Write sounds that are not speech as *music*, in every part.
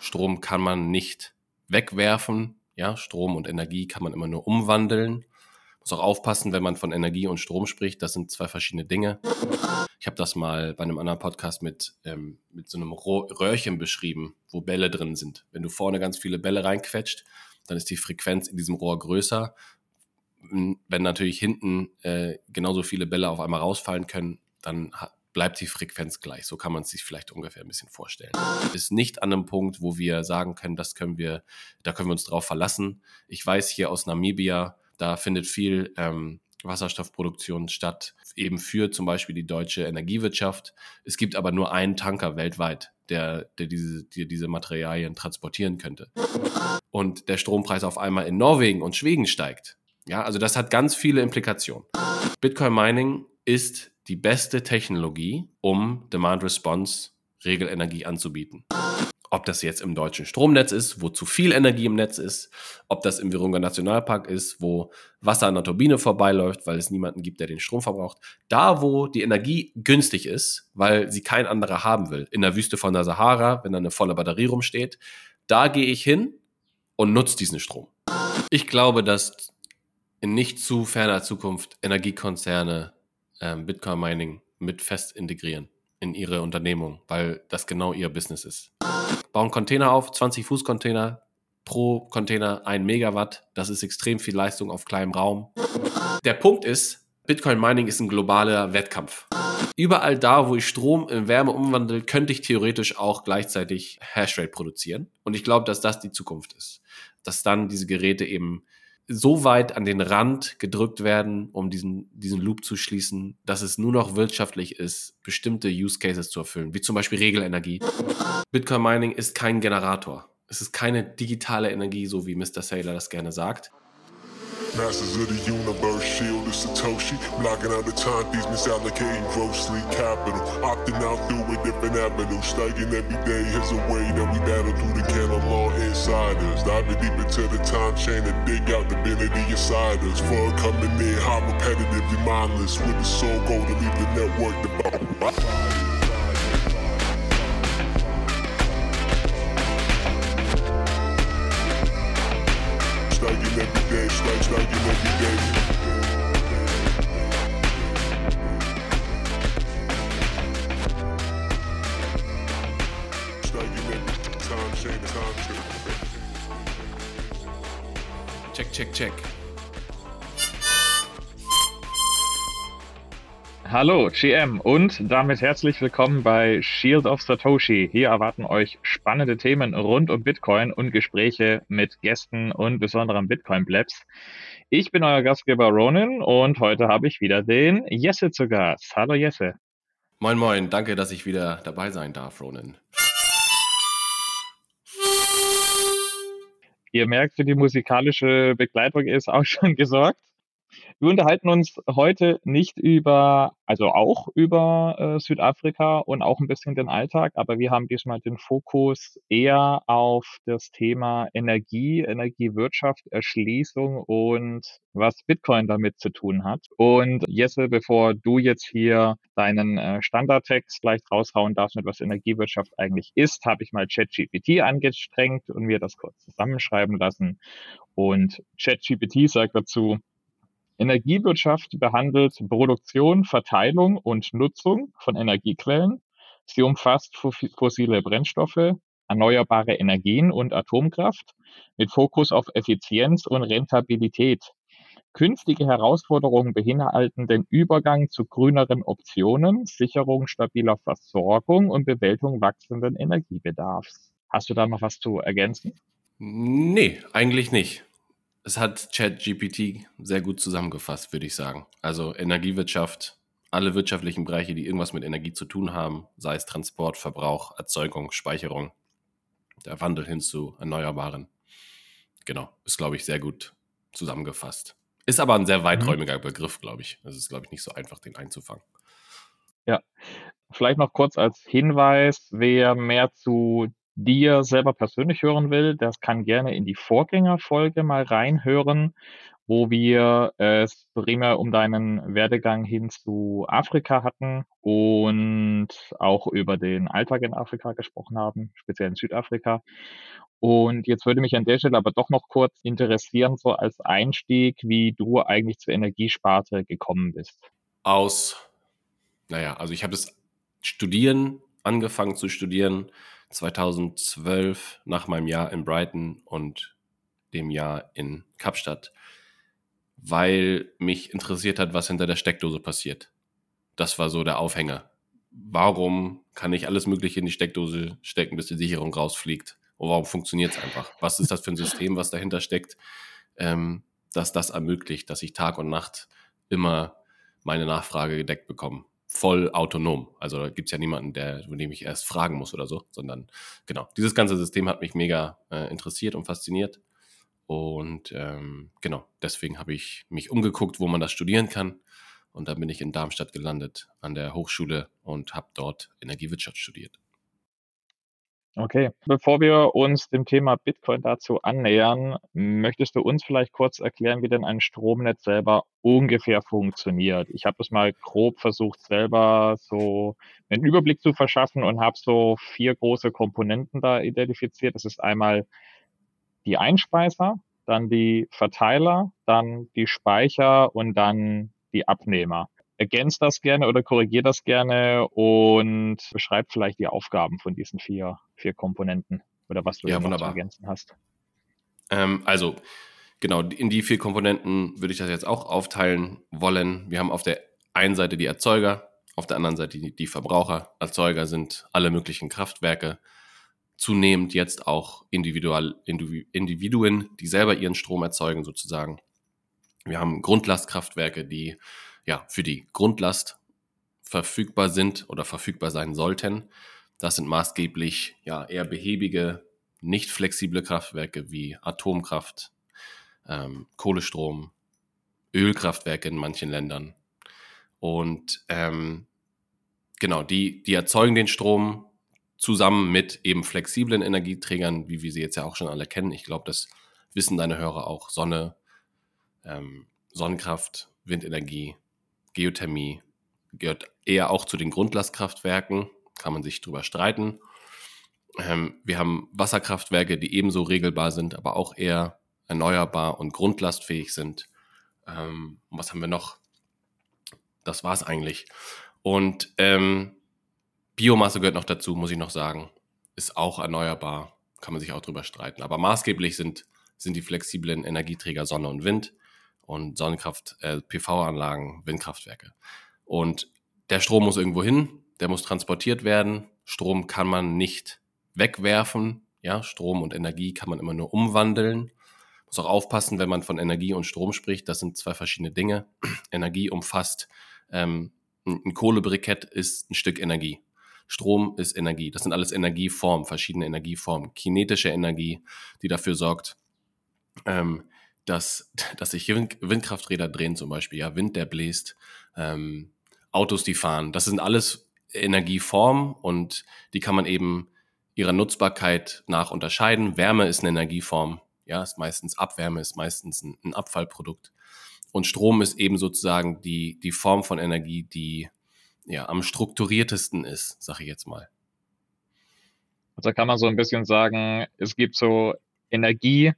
Strom kann man nicht wegwerfen. Ja, Strom und Energie kann man immer nur umwandeln. Muss auch aufpassen, wenn man von Energie und Strom spricht. Das sind zwei verschiedene Dinge. Ich habe das mal bei einem anderen Podcast mit, ähm, mit so einem Röhrchen beschrieben, wo Bälle drin sind. Wenn du vorne ganz viele Bälle reinquetscht, dann ist die Frequenz in diesem Rohr größer. Wenn natürlich hinten äh, genauso viele Bälle auf einmal rausfallen können, dann bleibt die Frequenz gleich. So kann man es sich vielleicht ungefähr ein bisschen vorstellen. Ist nicht an einem Punkt, wo wir sagen können, das können wir, da können wir uns drauf verlassen. Ich weiß hier aus Namibia, da findet viel ähm, Wasserstoffproduktion statt, eben für zum Beispiel die deutsche Energiewirtschaft. Es gibt aber nur einen Tanker weltweit, der, der, diese, der diese Materialien transportieren könnte. Und der Strompreis auf einmal in Norwegen und Schweden steigt. Ja, also das hat ganz viele Implikationen. Bitcoin Mining ist die beste Technologie, um Demand Response Regelenergie anzubieten. Ob das jetzt im deutschen Stromnetz ist, wo zu viel Energie im Netz ist, ob das im Virunga Nationalpark ist, wo Wasser an der Turbine vorbeiläuft, weil es niemanden gibt, der den Strom verbraucht. Da, wo die Energie günstig ist, weil sie kein anderer haben will, in der Wüste von der Sahara, wenn da eine volle Batterie rumsteht, da gehe ich hin und nutze diesen Strom. Ich glaube, dass in nicht zu ferner Zukunft Energiekonzerne ähm, Bitcoin Mining mit fest integrieren in ihre Unternehmung, weil das genau ihr Business ist. Bauen Container auf, 20 Fuß Container, pro Container ein Megawatt. Das ist extrem viel Leistung auf kleinem Raum. Der Punkt ist, Bitcoin Mining ist ein globaler Wettkampf. Überall da, wo ich Strom in Wärme umwandle, könnte ich theoretisch auch gleichzeitig Hashrate produzieren. Und ich glaube, dass das die Zukunft ist. Dass dann diese Geräte eben so weit an den Rand gedrückt werden, um diesen, diesen Loop zu schließen, dass es nur noch wirtschaftlich ist, bestimmte Use Cases zu erfüllen, wie zum Beispiel Regelenergie. Bitcoin Mining ist kein Generator. Es ist keine digitale Energie, so wie Mr. Saylor das gerne sagt. Masters of the universe, shield of Satoshi. Blocking out the time thieves, misallocating grossly capital. Opting out through a different avenue. Studying every day is a way that we battle through the canon law insiders. Diving deep into the time chain and dig out divinity inside us. For coming in, how repetitively mindless. With the soul goal to leave the network devout. Check, check, check. Hallo GM und damit herzlich willkommen bei Shield of Satoshi. Hier erwarten euch spannende Themen rund um Bitcoin und Gespräche mit Gästen und besonderen Bitcoin-Blabs. Ich bin euer Gastgeber Ronin und heute habe ich wieder den Jesse zu Gast. Hallo Jesse. Moin moin, danke, dass ich wieder dabei sein darf, Ronin. Ihr merkt, für die musikalische Begleitung ist auch schon *laughs* gesorgt. Wir unterhalten uns heute nicht über, also auch über äh, Südafrika und auch ein bisschen den Alltag, aber wir haben diesmal den Fokus eher auf das Thema Energie, Energiewirtschaft, Erschließung und was Bitcoin damit zu tun hat. Und Jesse, bevor du jetzt hier deinen äh, Standardtext gleich raushauen darfst, mit was Energiewirtschaft eigentlich ist, habe ich mal ChatGPT angestrengt und mir das kurz zusammenschreiben lassen. Und ChatGPT sagt dazu, Energiewirtschaft behandelt Produktion, Verteilung und Nutzung von Energiequellen. Sie umfasst fossile Brennstoffe, erneuerbare Energien und Atomkraft mit Fokus auf Effizienz und Rentabilität. Künftige Herausforderungen beinhalten den Übergang zu grüneren Optionen, Sicherung stabiler Versorgung und Bewältigung wachsenden Energiebedarfs. Hast du da noch was zu ergänzen? Nee, eigentlich nicht es hat ChatGPT sehr gut zusammengefasst, würde ich sagen. Also Energiewirtschaft, alle wirtschaftlichen Bereiche, die irgendwas mit Energie zu tun haben, sei es Transport, Verbrauch, Erzeugung, Speicherung, der Wandel hin zu Erneuerbaren. Genau, ist, glaube ich, sehr gut zusammengefasst. Ist aber ein sehr weiträumiger mhm. Begriff, glaube ich. Es ist, glaube ich, nicht so einfach, den einzufangen. Ja, vielleicht noch kurz als Hinweis, wer mehr zu dir selber persönlich hören will, das kann gerne in die Vorgängerfolge mal reinhören. wo wir es primär um deinen Werdegang hin zu Afrika hatten und auch über den Alltag in Afrika gesprochen haben, speziell in Südafrika. Und jetzt würde mich an der Stelle aber doch noch kurz interessieren, so als Einstieg, wie du eigentlich zur Energiesparte gekommen bist. Aus, naja, also ich habe das Studieren angefangen zu studieren 2012 nach meinem Jahr in Brighton und dem Jahr in Kapstadt, weil mich interessiert hat, was hinter der Steckdose passiert. Das war so der Aufhänger. Warum kann ich alles Mögliche in die Steckdose stecken, bis die Sicherung rausfliegt? Und warum funktioniert es einfach? Was ist das für ein System, was dahinter steckt, ähm, dass das ermöglicht, dass ich Tag und Nacht immer meine Nachfrage gedeckt bekomme? Voll autonom. Also da gibt es ja niemanden, der, von dem ich erst fragen muss oder so, sondern genau, dieses ganze System hat mich mega äh, interessiert und fasziniert. Und ähm, genau, deswegen habe ich mich umgeguckt, wo man das studieren kann. Und dann bin ich in Darmstadt gelandet an der Hochschule und habe dort Energiewirtschaft studiert. Okay, bevor wir uns dem Thema Bitcoin dazu annähern, möchtest du uns vielleicht kurz erklären, wie denn ein Stromnetz selber ungefähr funktioniert? Ich habe es mal grob versucht, selber so einen Überblick zu verschaffen und habe so vier große Komponenten da identifiziert. Das ist einmal die Einspeiser, dann die Verteiler, dann die Speicher und dann die Abnehmer ergänzt das gerne oder korrigiert das gerne und beschreibt vielleicht die Aufgaben von diesen vier, vier Komponenten oder was du ja, noch zu ergänzen hast. Ähm, also, genau, in die vier Komponenten würde ich das jetzt auch aufteilen wollen. Wir haben auf der einen Seite die Erzeuger, auf der anderen Seite die, die Verbraucher. Erzeuger sind alle möglichen Kraftwerke, zunehmend jetzt auch Individual, Individuen, die selber ihren Strom erzeugen sozusagen. Wir haben Grundlastkraftwerke, die ja, für die Grundlast verfügbar sind oder verfügbar sein sollten. Das sind maßgeblich ja eher behäbige, nicht flexible Kraftwerke wie Atomkraft, ähm, Kohlestrom, Ölkraftwerke in manchen Ländern. Und ähm, genau, die, die erzeugen den Strom zusammen mit eben flexiblen Energieträgern, wie wir sie jetzt ja auch schon alle kennen. Ich glaube, das wissen deine Hörer auch. Sonne, ähm, Sonnenkraft, Windenergie, Geothermie gehört eher auch zu den Grundlastkraftwerken, kann man sich drüber streiten. Ähm, wir haben Wasserkraftwerke, die ebenso regelbar sind, aber auch eher erneuerbar und grundlastfähig sind. Ähm, was haben wir noch? Das war es eigentlich. Und ähm, Biomasse gehört noch dazu, muss ich noch sagen. Ist auch erneuerbar, kann man sich auch drüber streiten. Aber maßgeblich sind, sind die flexiblen Energieträger Sonne und Wind und Sonnenkraft, äh, PV-Anlagen, Windkraftwerke. Und der Strom muss irgendwo hin, der muss transportiert werden. Strom kann man nicht wegwerfen. Ja, Strom und Energie kann man immer nur umwandeln. Muss auch aufpassen, wenn man von Energie und Strom spricht. Das sind zwei verschiedene Dinge. *clears throat* Energie umfasst ähm, ein Kohlebrikett ist ein Stück Energie. Strom ist Energie. Das sind alles Energieformen, verschiedene Energieformen. Kinetische Energie, die dafür sorgt, ähm, dass, *laughs* dass sich Windkrafträder drehen zum Beispiel, ja, Wind, der bläst, ähm, Autos, die fahren. Das sind alles Energieformen und die kann man eben ihrer Nutzbarkeit nach unterscheiden. Wärme ist eine Energieform, ja, ist meistens Abwärme, ist meistens ein, ein Abfallprodukt. Und Strom ist eben sozusagen die, die Form von Energie, die ja am strukturiertesten ist, sage ich jetzt mal. Also kann man so ein bisschen sagen, es gibt so Energie,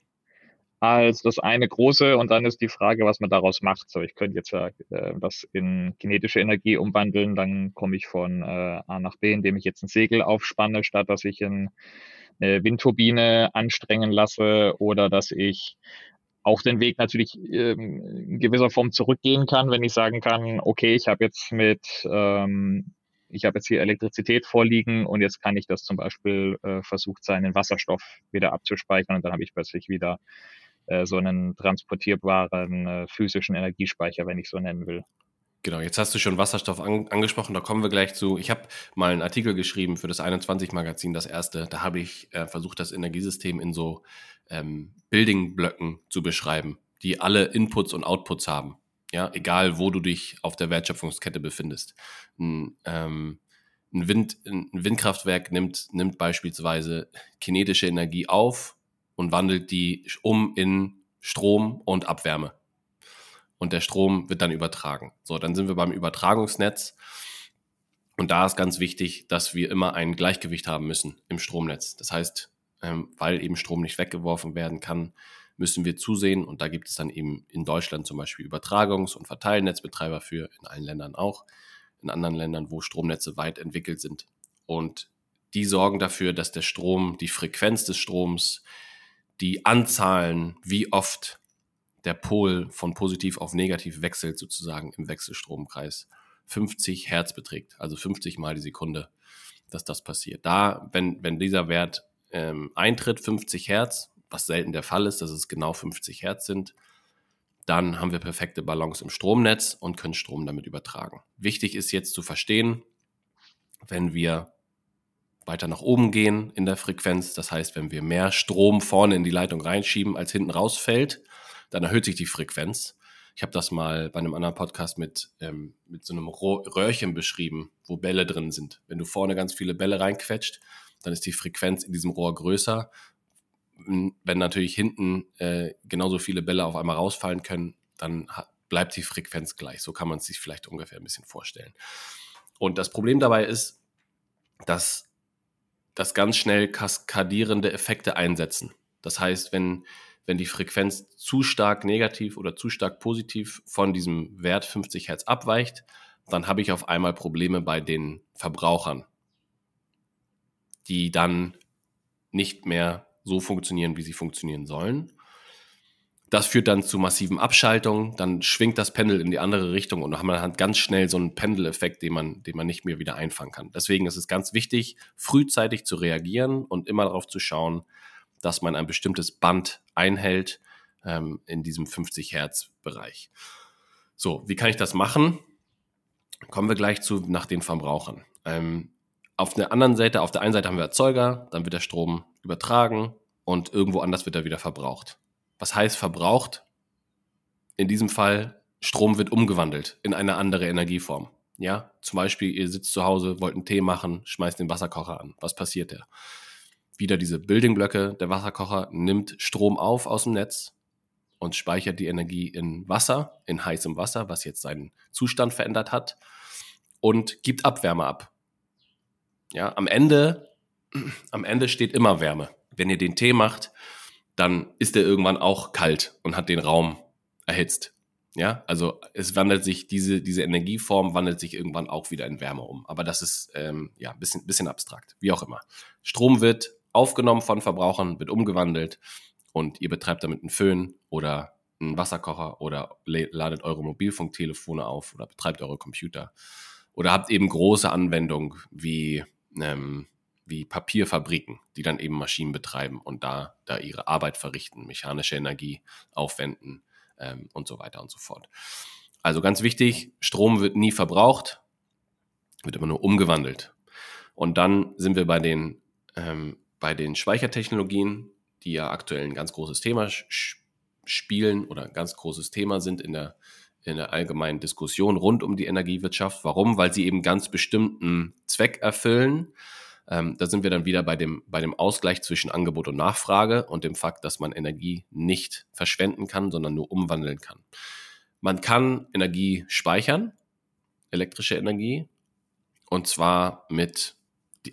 als das eine große und dann ist die Frage, was man daraus macht. So, ich könnte jetzt äh, das in kinetische Energie umwandeln, dann komme ich von äh, A nach B, indem ich jetzt ein Segel aufspanne, statt dass ich in, eine Windturbine anstrengen lasse oder dass ich auch den Weg natürlich ähm, in gewisser Form zurückgehen kann, wenn ich sagen kann, okay, ich habe jetzt mit ähm, ich habe jetzt hier Elektrizität vorliegen und jetzt kann ich das zum Beispiel äh, versucht sein, in Wasserstoff wieder abzuspeichern und dann habe ich plötzlich wieder äh, so einen transportierbaren äh, physischen Energiespeicher, wenn ich so nennen will. Genau, jetzt hast du schon Wasserstoff an, angesprochen, da kommen wir gleich zu. Ich habe mal einen Artikel geschrieben für das 21-Magazin, das erste. Da habe ich äh, versucht, das Energiesystem in so ähm, Building-Blöcken zu beschreiben, die alle Inputs und Outputs haben. Ja, egal wo du dich auf der Wertschöpfungskette befindest. Ein, ähm, ein, Wind, ein Windkraftwerk nimmt, nimmt beispielsweise kinetische Energie auf und wandelt die um in Strom und Abwärme. und der Strom wird dann übertragen. So, dann sind wir beim Übertragungsnetz. Und da ist ganz wichtig, dass wir immer ein Gleichgewicht haben müssen im Stromnetz. Das heißt, ähm, weil eben Strom nicht weggeworfen werden kann, müssen wir zusehen. Und da gibt es dann eben in Deutschland zum Beispiel Übertragungs- und Verteilnetzbetreiber für, in allen Ländern auch, in anderen Ländern, wo Stromnetze weit entwickelt sind. Und die sorgen dafür, dass der Strom, die Frequenz des Stroms, die Anzahlen, wie oft der Pol von positiv auf negativ wechselt, sozusagen im Wechselstromkreis, 50 Hertz beträgt, also 50 mal die Sekunde, dass das passiert. Da, wenn, wenn dieser Wert ähm, eintritt, 50 Hertz, was selten der Fall ist, dass es genau 50 Hertz sind, dann haben wir perfekte Balance im Stromnetz und können Strom damit übertragen. Wichtig ist jetzt zu verstehen, wenn wir weiter nach oben gehen in der Frequenz, das heißt, wenn wir mehr Strom vorne in die Leitung reinschieben, als hinten rausfällt, dann erhöht sich die Frequenz. Ich habe das mal bei einem anderen Podcast mit, ähm, mit so einem Röhrchen beschrieben, wo Bälle drin sind. Wenn du vorne ganz viele Bälle reinquetscht, dann ist die Frequenz in diesem Rohr größer. Wenn natürlich hinten äh, genauso viele Bälle auf einmal rausfallen können, dann bleibt die Frequenz gleich. So kann man es sich vielleicht ungefähr ein bisschen vorstellen. Und das Problem dabei ist, dass das ganz schnell kaskadierende Effekte einsetzen. Das heißt, wenn wenn die Frequenz zu stark negativ oder zu stark positiv von diesem Wert 50 Hertz abweicht, dann habe ich auf einmal Probleme bei den Verbrauchern, die dann nicht mehr so funktionieren, wie sie funktionieren sollen. Das führt dann zu massiven Abschaltungen, dann schwingt das Pendel in die andere Richtung und dann hat man ganz schnell so einen Pendeleffekt, den man, den man nicht mehr wieder einfangen kann. Deswegen ist es ganz wichtig, frühzeitig zu reagieren und immer darauf zu schauen, dass man ein bestimmtes Band einhält ähm, in diesem 50 Hertz Bereich. So, wie kann ich das machen? Kommen wir gleich zu nach den Verbrauchern. Ähm, auf der anderen Seite, auf der einen Seite haben wir Erzeuger, dann wird der Strom übertragen und irgendwo anders wird er wieder verbraucht. Was heißt verbraucht? In diesem Fall, Strom wird umgewandelt in eine andere Energieform. Ja, zum Beispiel, ihr sitzt zu Hause, wollt einen Tee machen, schmeißt den Wasserkocher an. Was passiert da? wieder diese Buildingblöcke, der Wasserkocher nimmt Strom auf aus dem Netz und speichert die Energie in Wasser, in heißem Wasser, was jetzt seinen Zustand verändert hat und gibt Abwärme ab. Ja, am Ende, *clears throat* am Ende steht immer Wärme. Wenn ihr den Tee macht, dann ist er irgendwann auch kalt und hat den Raum erhitzt. Ja, also es wandelt sich, diese, diese Energieform wandelt sich irgendwann auch wieder in Wärme um. Aber das ist ähm, ja ein bisschen, bisschen abstrakt, wie auch immer. Strom wird aufgenommen von Verbrauchern, wird umgewandelt und ihr betreibt damit einen Föhn oder einen Wasserkocher oder ladet eure Mobilfunktelefone auf oder betreibt eure Computer oder habt eben große Anwendungen wie, ähm, wie Papierfabriken, die dann eben Maschinen betreiben und da, da ihre Arbeit verrichten, mechanische Energie aufwenden ähm, und so weiter und so fort. Also ganz wichtig, Strom wird nie verbraucht, wird immer nur umgewandelt. Und dann sind wir bei den ähm, bei den Speichertechnologien, die ja aktuell ein ganz großes Thema spielen oder ein ganz großes Thema sind in der, in der allgemeinen Diskussion rund um die Energiewirtschaft. Warum? Weil sie eben ganz bestimmten Zweck erfüllen. Ähm, da sind wir dann wieder bei dem, bei dem Ausgleich zwischen Angebot und Nachfrage und dem Fakt, dass man Energie nicht verschwenden kann, sondern nur umwandeln kann. Man kann Energie speichern, elektrische Energie, und zwar mit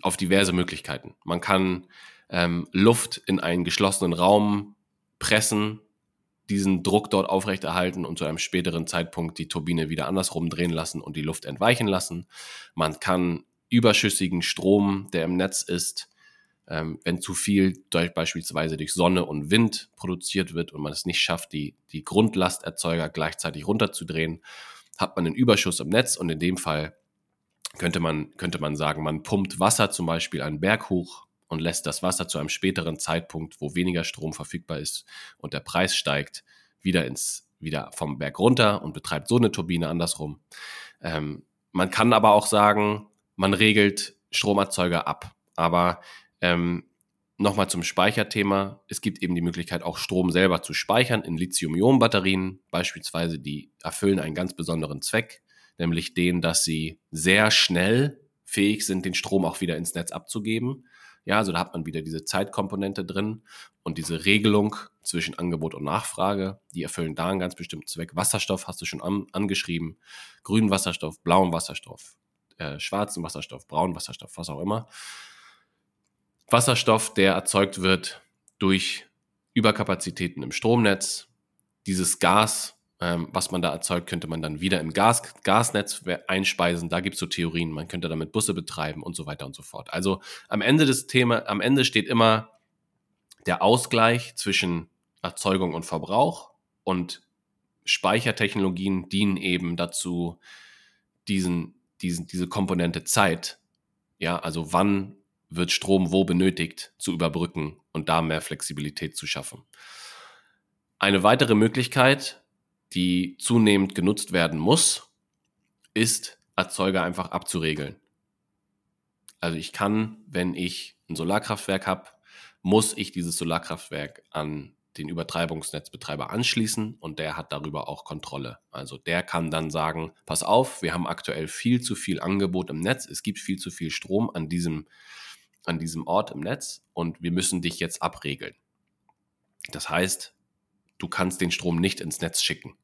auf diverse Möglichkeiten. Man kann ähm, Luft in einen geschlossenen Raum pressen, diesen Druck dort aufrechterhalten und zu einem späteren Zeitpunkt die Turbine wieder andersrum drehen lassen und die Luft entweichen lassen. Man kann überschüssigen Strom, der im Netz ist, ähm, wenn zu viel durch, beispielsweise durch Sonne und Wind produziert wird und man es nicht schafft, die, die Grundlasterzeuger gleichzeitig runterzudrehen, hat man einen Überschuss im Netz und in dem Fall könnte man, könnte man sagen, man pumpt Wasser zum Beispiel einen Berg hoch und lässt das Wasser zu einem späteren Zeitpunkt, wo weniger Strom verfügbar ist und der Preis steigt, wieder ins, wieder vom Berg runter und betreibt so eine Turbine andersrum. Ähm, man kann aber auch sagen, man regelt Stromerzeuger ab. Aber ähm, nochmal zum Speicherthema. Es gibt eben die Möglichkeit, auch Strom selber zu speichern in Lithium-Ionen-Batterien beispielsweise. Die erfüllen einen ganz besonderen Zweck nämlich den, dass sie sehr schnell fähig sind, den Strom auch wieder ins Netz abzugeben. Ja, also da hat man wieder diese Zeitkomponente drin und diese Regelung zwischen Angebot und Nachfrage, die erfüllen da einen ganz bestimmten Zweck. Wasserstoff hast du schon an, angeschrieben, grünen Wasserstoff, blauen Wasserstoff, äh, schwarzen Wasserstoff, braunen Wasserstoff, was auch immer. Wasserstoff, der erzeugt wird durch Überkapazitäten im Stromnetz. Dieses Gas, ähm, was man da erzeugt, könnte man dann wieder im Gas, Gasnetz einspeisen. Da gibt es so Theorien, man könnte damit Busse betreiben und so weiter und so fort. Also am Ende des Thema, am Ende steht immer der Ausgleich zwischen Erzeugung und Verbrauch und Speichertechnologien dienen eben dazu, diesen, diesen, diese Komponente Zeit, ja, also wann wird Strom wo benötigt, zu überbrücken und da mehr Flexibilität zu schaffen. Eine weitere Möglichkeit, die zunehmend genutzt werden muss, ist, Erzeuger einfach abzuregeln. Also ich kann, wenn ich ein Solarkraftwerk habe, muss ich dieses Solarkraftwerk an den Übertreibungsnetzbetreiber anschließen und der hat darüber auch Kontrolle. Also der kann dann sagen, pass auf, wir haben aktuell viel zu viel Angebot im Netz, es gibt viel zu viel Strom an diesem, an diesem Ort im Netz und wir müssen dich jetzt abregeln. Das heißt, du kannst den Strom nicht ins Netz schicken.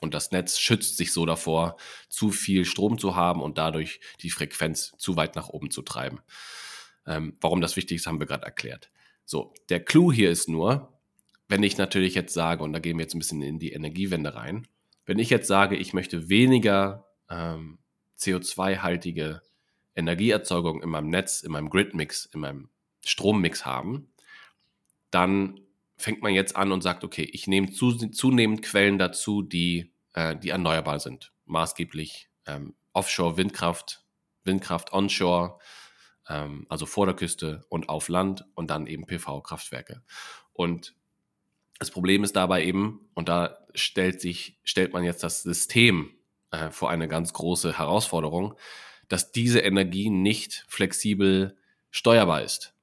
Und das Netz schützt sich so davor, zu viel Strom zu haben und dadurch die Frequenz zu weit nach oben zu treiben. Ähm, warum das wichtig ist, haben wir gerade erklärt. So, der Clou hier ist nur, wenn ich natürlich jetzt sage, und da gehen wir jetzt ein bisschen in die Energiewende rein, wenn ich jetzt sage, ich möchte weniger ähm, CO2-haltige Energieerzeugung in meinem Netz, in meinem Gridmix, in meinem Strommix haben, dann fängt man jetzt an und sagt, okay, ich nehme zu, zunehmend Quellen dazu, die, äh, die erneuerbar sind. Maßgeblich ähm, Offshore-Windkraft, Windkraft onshore, ähm, also vor der Küste und auf Land und dann eben PV-Kraftwerke. Und das Problem ist dabei eben, und da stellt sich, stellt man jetzt das System äh, vor eine ganz große Herausforderung, dass diese Energie nicht flexibel steuerbar ist.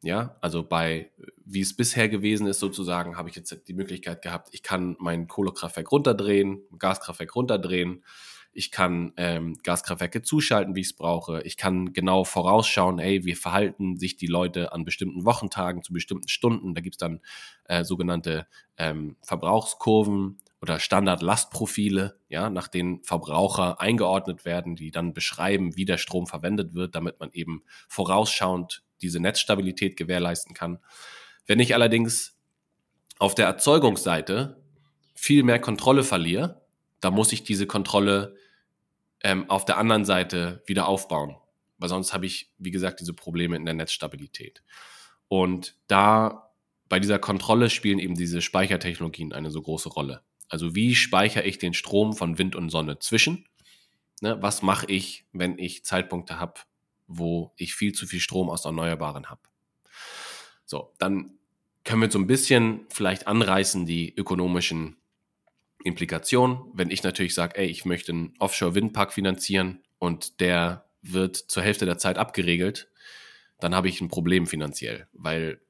Ja, also bei, wie es bisher gewesen ist, sozusagen, habe ich jetzt die Möglichkeit gehabt, ich kann mein Kohlekraftwerk runterdrehen, Gaskraftwerk runterdrehen, ich kann ähm, Gaskraftwerke zuschalten, wie ich es brauche, ich kann genau vorausschauen, hey, wie verhalten sich die Leute an bestimmten Wochentagen zu bestimmten Stunden, da gibt es dann äh, sogenannte ähm, Verbrauchskurven oder Standardlastprofile, ja, nach denen Verbraucher eingeordnet werden, die dann beschreiben, wie der Strom verwendet wird, damit man eben vorausschauend diese Netzstabilität gewährleisten kann. Wenn ich allerdings auf der Erzeugungsseite viel mehr Kontrolle verliere, dann muss ich diese Kontrolle ähm, auf der anderen Seite wieder aufbauen. Weil sonst habe ich, wie gesagt, diese Probleme in der Netzstabilität. Und da bei dieser Kontrolle spielen eben diese Speichertechnologien eine so große Rolle. Also wie speichere ich den Strom von Wind und Sonne zwischen? Ne, was mache ich, wenn ich Zeitpunkte habe, wo ich viel zu viel Strom aus Erneuerbaren habe. So, dann können wir so ein bisschen vielleicht anreißen die ökonomischen Implikationen. Wenn ich natürlich sage, ey, ich möchte einen Offshore-Windpark finanzieren und der wird zur Hälfte der Zeit abgeregelt, dann habe ich ein Problem finanziell, weil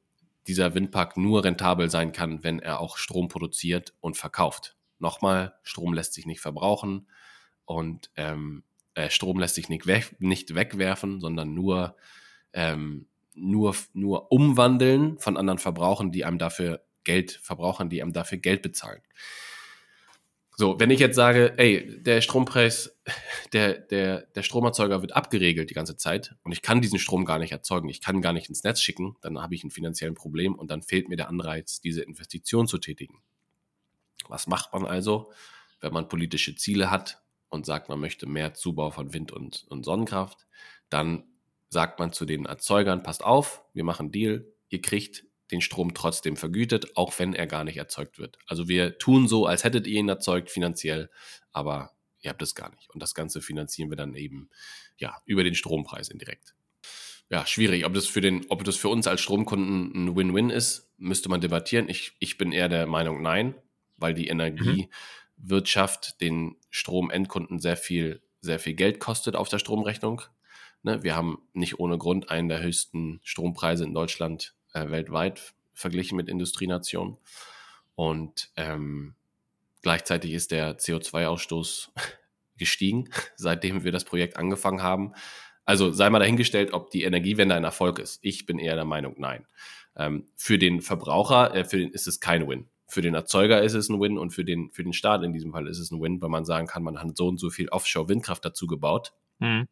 dieser Windpark nur rentabel sein kann, wenn er auch Strom produziert und verkauft. Nochmal, Strom lässt sich nicht verbrauchen und ähm, äh, Strom lässt sich nicht, weg, nicht wegwerfen, sondern nur, ähm, nur, nur umwandeln von anderen Verbrauchern, die einem dafür Geld, Verbrauchern, die einem dafür Geld bezahlen. So, wenn ich jetzt sage, ey, der Strompreis, der, der, der Stromerzeuger wird abgeregelt die ganze Zeit und ich kann diesen Strom gar nicht erzeugen, ich kann gar nicht ins Netz schicken, dann habe ich ein finanzielles Problem und dann fehlt mir der Anreiz, diese Investition zu tätigen. Was macht man also, wenn man politische Ziele hat, und sagt, man möchte mehr Zubau von Wind- und, und Sonnenkraft, dann sagt man zu den Erzeugern, passt auf, wir machen Deal, ihr kriegt den Strom trotzdem vergütet, auch wenn er gar nicht erzeugt wird. Also wir tun so, als hättet ihr ihn erzeugt finanziell, aber ihr habt es gar nicht. Und das Ganze finanzieren wir dann eben ja über den Strompreis indirekt. Ja, schwierig. Ob das für den, ob das für uns als Stromkunden ein Win-Win ist, müsste man debattieren. Ich, ich bin eher der Meinung, nein, weil die mhm. Wirtschaft den Stromendkunden sehr viel, sehr viel Geld kostet auf der Stromrechnung. Ne, wir haben nicht ohne Grund einen der höchsten Strompreise in Deutschland äh, weltweit verglichen mit Industrienationen. Und ähm, gleichzeitig ist der CO2-Ausstoß *laughs* gestiegen, *laughs* seitdem wir das Projekt angefangen haben. Also sei mal dahingestellt, ob die Energiewende ein Erfolg ist. Ich bin eher der Meinung, nein. Ähm, für den Verbraucher äh, für den ist es kein Win. Für den Erzeuger ist es ein Win und für den, für den Staat in diesem Fall ist es ein Win, weil man sagen kann, man hat so und so viel Offshore-Windkraft dazu gebaut. Mhm.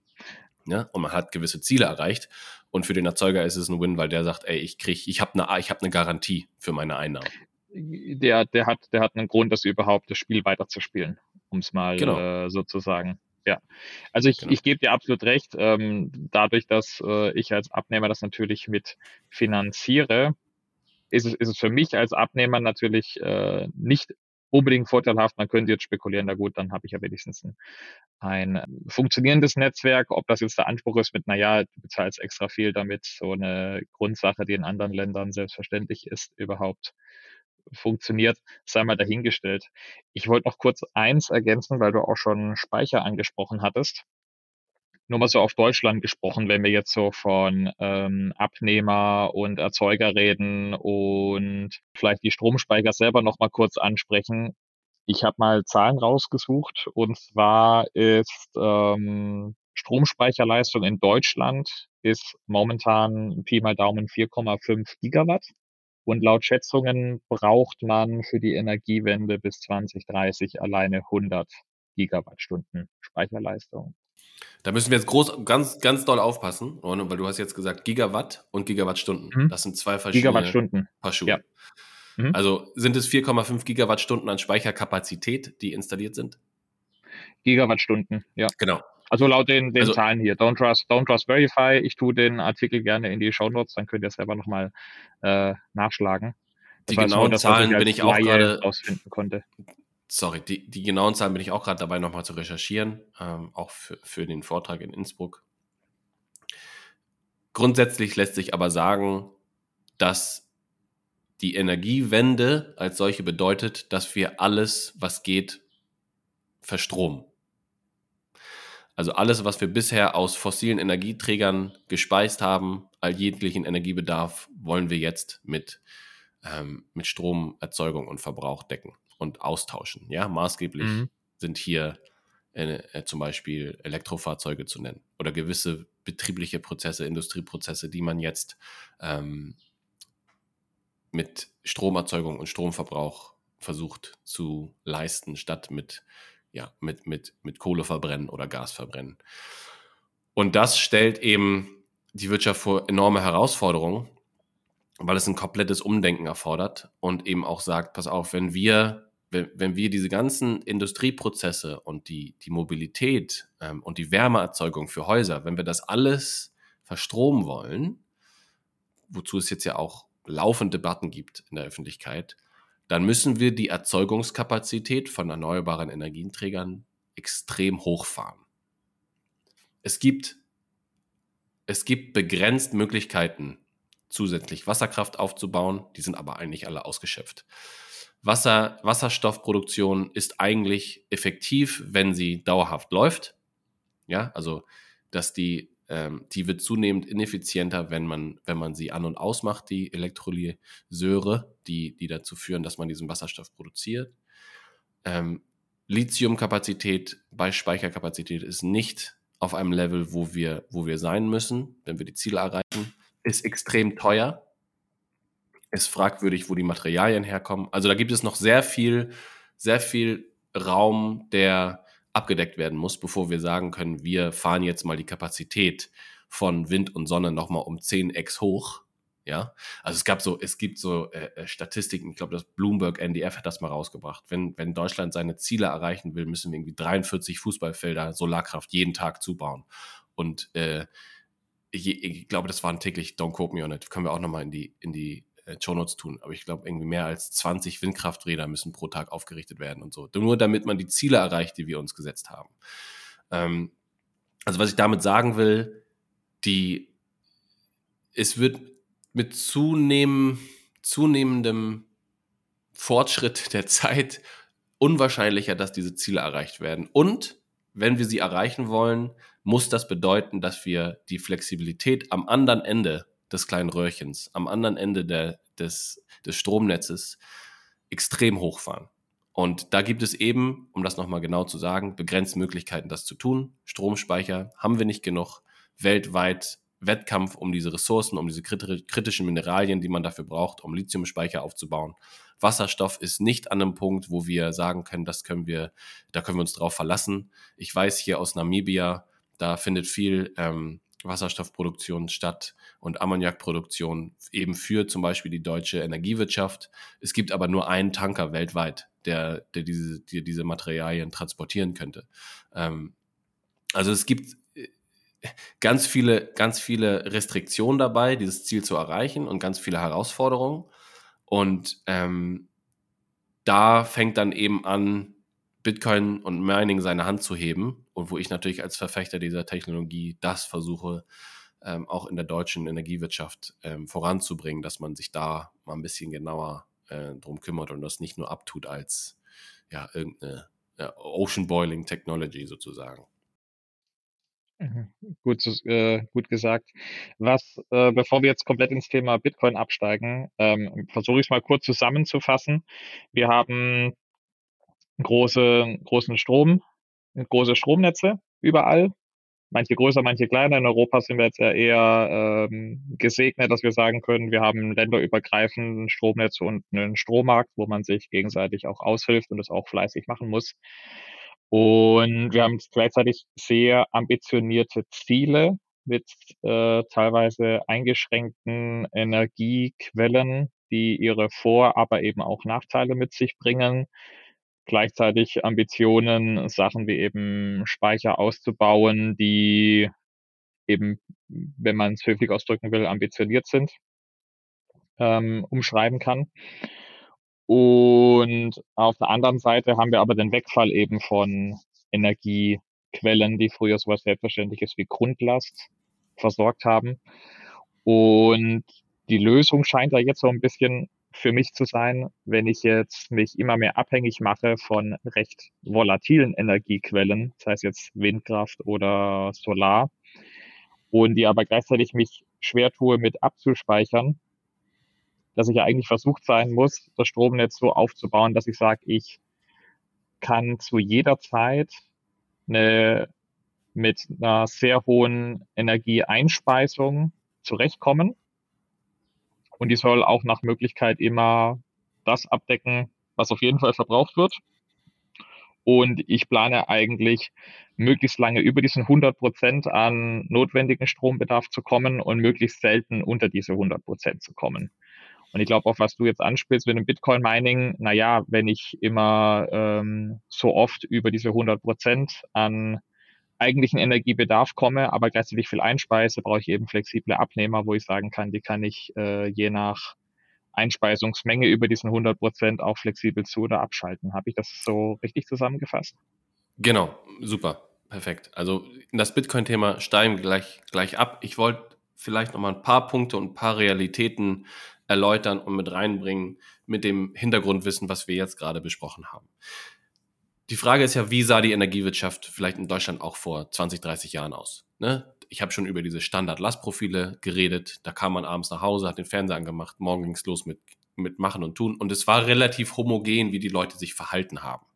Ja, und man hat gewisse Ziele erreicht. Und für den Erzeuger ist es ein Win, weil der sagt, ey, ich krieg, ich habe eine, ich habe eine Garantie für meine Einnahmen. Der, der hat, der hat einen Grund, das überhaupt das Spiel weiterzuspielen, um es mal genau. äh, so zu sagen. Ja, also ich, genau. ich gebe dir absolut recht. Ähm, dadurch, dass äh, ich als Abnehmer das natürlich mit finanziere, ist es, ist es für mich als Abnehmer natürlich äh, nicht unbedingt vorteilhaft. Man könnte jetzt spekulieren, na gut, dann habe ich ja wenigstens ein, ein ähm, funktionierendes Netzwerk. Ob das jetzt der Anspruch ist mit, na ja, du bezahlst extra viel damit, so eine Grundsache, die in anderen Ländern selbstverständlich ist, überhaupt funktioniert, sei mal dahingestellt. Ich wollte noch kurz eins ergänzen, weil du auch schon Speicher angesprochen hattest. Nur mal so auf Deutschland gesprochen, wenn wir jetzt so von ähm, Abnehmer und Erzeuger reden und vielleicht die Stromspeicher selber noch mal kurz ansprechen. Ich habe mal Zahlen rausgesucht und zwar ist ähm, Stromspeicherleistung in Deutschland ist momentan Pi mal Daumen 4,5 Gigawatt. Und laut Schätzungen braucht man für die Energiewende bis 2030 alleine 100 Gigawattstunden Speicherleistung. Da müssen wir jetzt groß, ganz, ganz doll aufpassen, weil du hast jetzt gesagt Gigawatt und Gigawattstunden. Mhm. Das sind zwei verschiedene Gigawattstunden. Paar Schuhe. Ja. Mhm. Also sind es 4,5 Gigawattstunden an Speicherkapazität, die installiert sind? Gigawattstunden, ja. Genau. Also laut den, den also, Zahlen hier. Don't trust, don't trust verify. Ich tue den Artikel gerne in die Show Notes, dann könnt ihr selber nochmal äh, nachschlagen. Das die genauen nur, Zahlen ich bin ich auch gerade ausfinden konnte. Sorry, die, die genauen Zahlen bin ich auch gerade dabei, nochmal zu recherchieren, ähm, auch für, für den Vortrag in Innsbruck. Grundsätzlich lässt sich aber sagen, dass die Energiewende als solche bedeutet, dass wir alles, was geht, verstromen. Also alles, was wir bisher aus fossilen Energieträgern gespeist haben, all jeglichen Energiebedarf, wollen wir jetzt mit, ähm, mit Stromerzeugung und Verbrauch decken und austauschen. Ja, maßgeblich mhm. sind hier äh, äh, zum Beispiel Elektrofahrzeuge zu nennen oder gewisse betriebliche Prozesse, Industrieprozesse, die man jetzt ähm, mit Stromerzeugung und Stromverbrauch versucht zu leisten, statt mit ja, mit, mit, mit Kohle verbrennen oder Gas verbrennen. Und das stellt eben die Wirtschaft vor enorme Herausforderungen, weil es ein komplettes Umdenken erfordert und eben auch sagt, pass auf, wenn wir, wenn, wenn wir diese ganzen Industrieprozesse und die, die Mobilität ähm, und die Wärmeerzeugung für Häuser, wenn wir das alles verstromen wollen, wozu es jetzt ja auch laufende Debatten gibt in der Öffentlichkeit, dann müssen wir die Erzeugungskapazität von erneuerbaren Energieträgern extrem hochfahren. Es gibt, es gibt begrenzt Möglichkeiten, zusätzlich Wasserkraft aufzubauen, die sind aber eigentlich alle ausgeschöpft. Wasser, Wasserstoffproduktion ist eigentlich effektiv, wenn sie dauerhaft läuft. Ja, also, dass die ähm, die wird zunehmend ineffizienter, wenn man, wenn man sie an- und ausmacht, die Elektrolyseure, die, die dazu führen, dass man diesen Wasserstoff produziert. Ähm, Lithiumkapazität bei Speicherkapazität ist nicht auf einem Level, wo wir, wo wir sein müssen, wenn wir die Ziele erreichen. Ist extrem teuer. Ist fragwürdig, wo die Materialien herkommen. Also da gibt es noch sehr viel, sehr viel Raum, der abgedeckt werden muss, bevor wir sagen können, wir fahren jetzt mal die Kapazität von Wind und Sonne nochmal um 10x hoch. Ja, also es gab so, es gibt so äh, äh Statistiken, ich glaube, das Bloomberg NDF hat das mal rausgebracht. Wenn, wenn Deutschland seine Ziele erreichen will, müssen wir irgendwie 43 Fußballfelder Solarkraft jeden Tag zubauen. Und äh, ich, ich, glaube, das waren täglich, don't quote me on it, können wir auch nochmal in die, in die Shownotes tun, aber ich glaube, irgendwie mehr als 20 Windkrafträder müssen pro Tag aufgerichtet werden und so. Nur damit man die Ziele erreicht, die wir uns gesetzt haben. Ähm, also was ich damit sagen will, die, es wird mit zunehm, zunehmendem Fortschritt der Zeit unwahrscheinlicher, dass diese Ziele erreicht werden. Und wenn wir sie erreichen wollen, muss das bedeuten, dass wir die Flexibilität am anderen Ende des kleinen Röhrchens am anderen Ende der, des, des Stromnetzes extrem hochfahren. Und da gibt es eben, um das nochmal genau zu sagen, begrenzt Möglichkeiten, das zu tun. Stromspeicher haben wir nicht genug. weltweit Wettkampf um diese Ressourcen, um diese kritischen Mineralien, die man dafür braucht, um Lithiumspeicher aufzubauen. Wasserstoff ist nicht an einem Punkt, wo wir sagen können, das können wir, da können wir uns drauf verlassen. Ich weiß hier aus Namibia, da findet viel ähm, Wasserstoffproduktion statt und Ammoniakproduktion eben für zum Beispiel die deutsche Energiewirtschaft. Es gibt aber nur einen Tanker weltweit, der, der, diese, der diese Materialien transportieren könnte. Ähm, also es gibt äh, ganz viele, ganz viele Restriktionen dabei, dieses Ziel zu erreichen und ganz viele Herausforderungen. Und ähm, da fängt dann eben an, Bitcoin und Mining seine Hand zu heben und wo ich natürlich als Verfechter dieser Technologie das versuche, ähm, auch in der deutschen Energiewirtschaft ähm, voranzubringen, dass man sich da mal ein bisschen genauer äh, drum kümmert und das nicht nur abtut als ja, irgendeine ja, Ocean Boiling Technology sozusagen. Mhm. Gut, äh, gut gesagt. Was, äh, bevor wir jetzt komplett ins Thema Bitcoin absteigen, ähm, versuche ich es mal kurz zusammenzufassen. Wir haben große, großen Strom, große Stromnetze überall. Manche größer, manche kleiner. In Europa sind wir jetzt ja eher ähm, gesegnet, dass wir sagen können, wir haben länderübergreifend ein Stromnetz und einen Strommarkt, wo man sich gegenseitig auch aushilft und das auch fleißig machen muss. Und wir haben gleichzeitig sehr ambitionierte Ziele mit äh, teilweise eingeschränkten Energiequellen, die ihre Vor-, aber eben auch Nachteile mit sich bringen gleichzeitig Ambitionen, Sachen wie eben Speicher auszubauen, die eben, wenn man es höflich ausdrücken will, ambitioniert sind, ähm, umschreiben kann. Und auf der anderen Seite haben wir aber den Wegfall eben von Energiequellen, die früher sowas Selbstverständliches wie Grundlast versorgt haben. Und die Lösung scheint da jetzt so ein bisschen für mich zu sein, wenn ich jetzt mich immer mehr abhängig mache von recht volatilen Energiequellen, sei es jetzt Windkraft oder Solar, und die aber gleichzeitig mich schwer tue mit abzuspeichern, dass ich ja eigentlich versucht sein muss, das Stromnetz so aufzubauen, dass ich sage, ich kann zu jeder Zeit eine, mit einer sehr hohen Energieeinspeisung zurechtkommen und die soll auch nach Möglichkeit immer das abdecken, was auf jeden Fall verbraucht wird. Und ich plane eigentlich möglichst lange über diesen 100 Prozent an notwendigen Strombedarf zu kommen und möglichst selten unter diese 100 Prozent zu kommen. Und ich glaube auch, was du jetzt anspielst mit dem Bitcoin-Mining, naja, wenn ich immer ähm, so oft über diese 100 Prozent an eigentlichen Energiebedarf komme, aber gleichzeitig viel einspeise, brauche ich eben flexible Abnehmer, wo ich sagen kann, die kann ich äh, je nach Einspeisungsmenge über diesen 100 Prozent auch flexibel zu oder abschalten. Habe ich das so richtig zusammengefasst? Genau, super, perfekt. Also in das Bitcoin-Thema steigen wir gleich, gleich ab. Ich wollte vielleicht noch mal ein paar Punkte und ein paar Realitäten erläutern und mit reinbringen mit dem Hintergrundwissen, was wir jetzt gerade besprochen haben. Die Frage ist ja, wie sah die Energiewirtschaft vielleicht in Deutschland auch vor 20, 30 Jahren aus? Ne? Ich habe schon über diese Standard-Lastprofile geredet. Da kam man abends nach Hause, hat den Fernseher angemacht, morgen ging es los mit, mit Machen und Tun. Und es war relativ homogen, wie die Leute sich verhalten haben.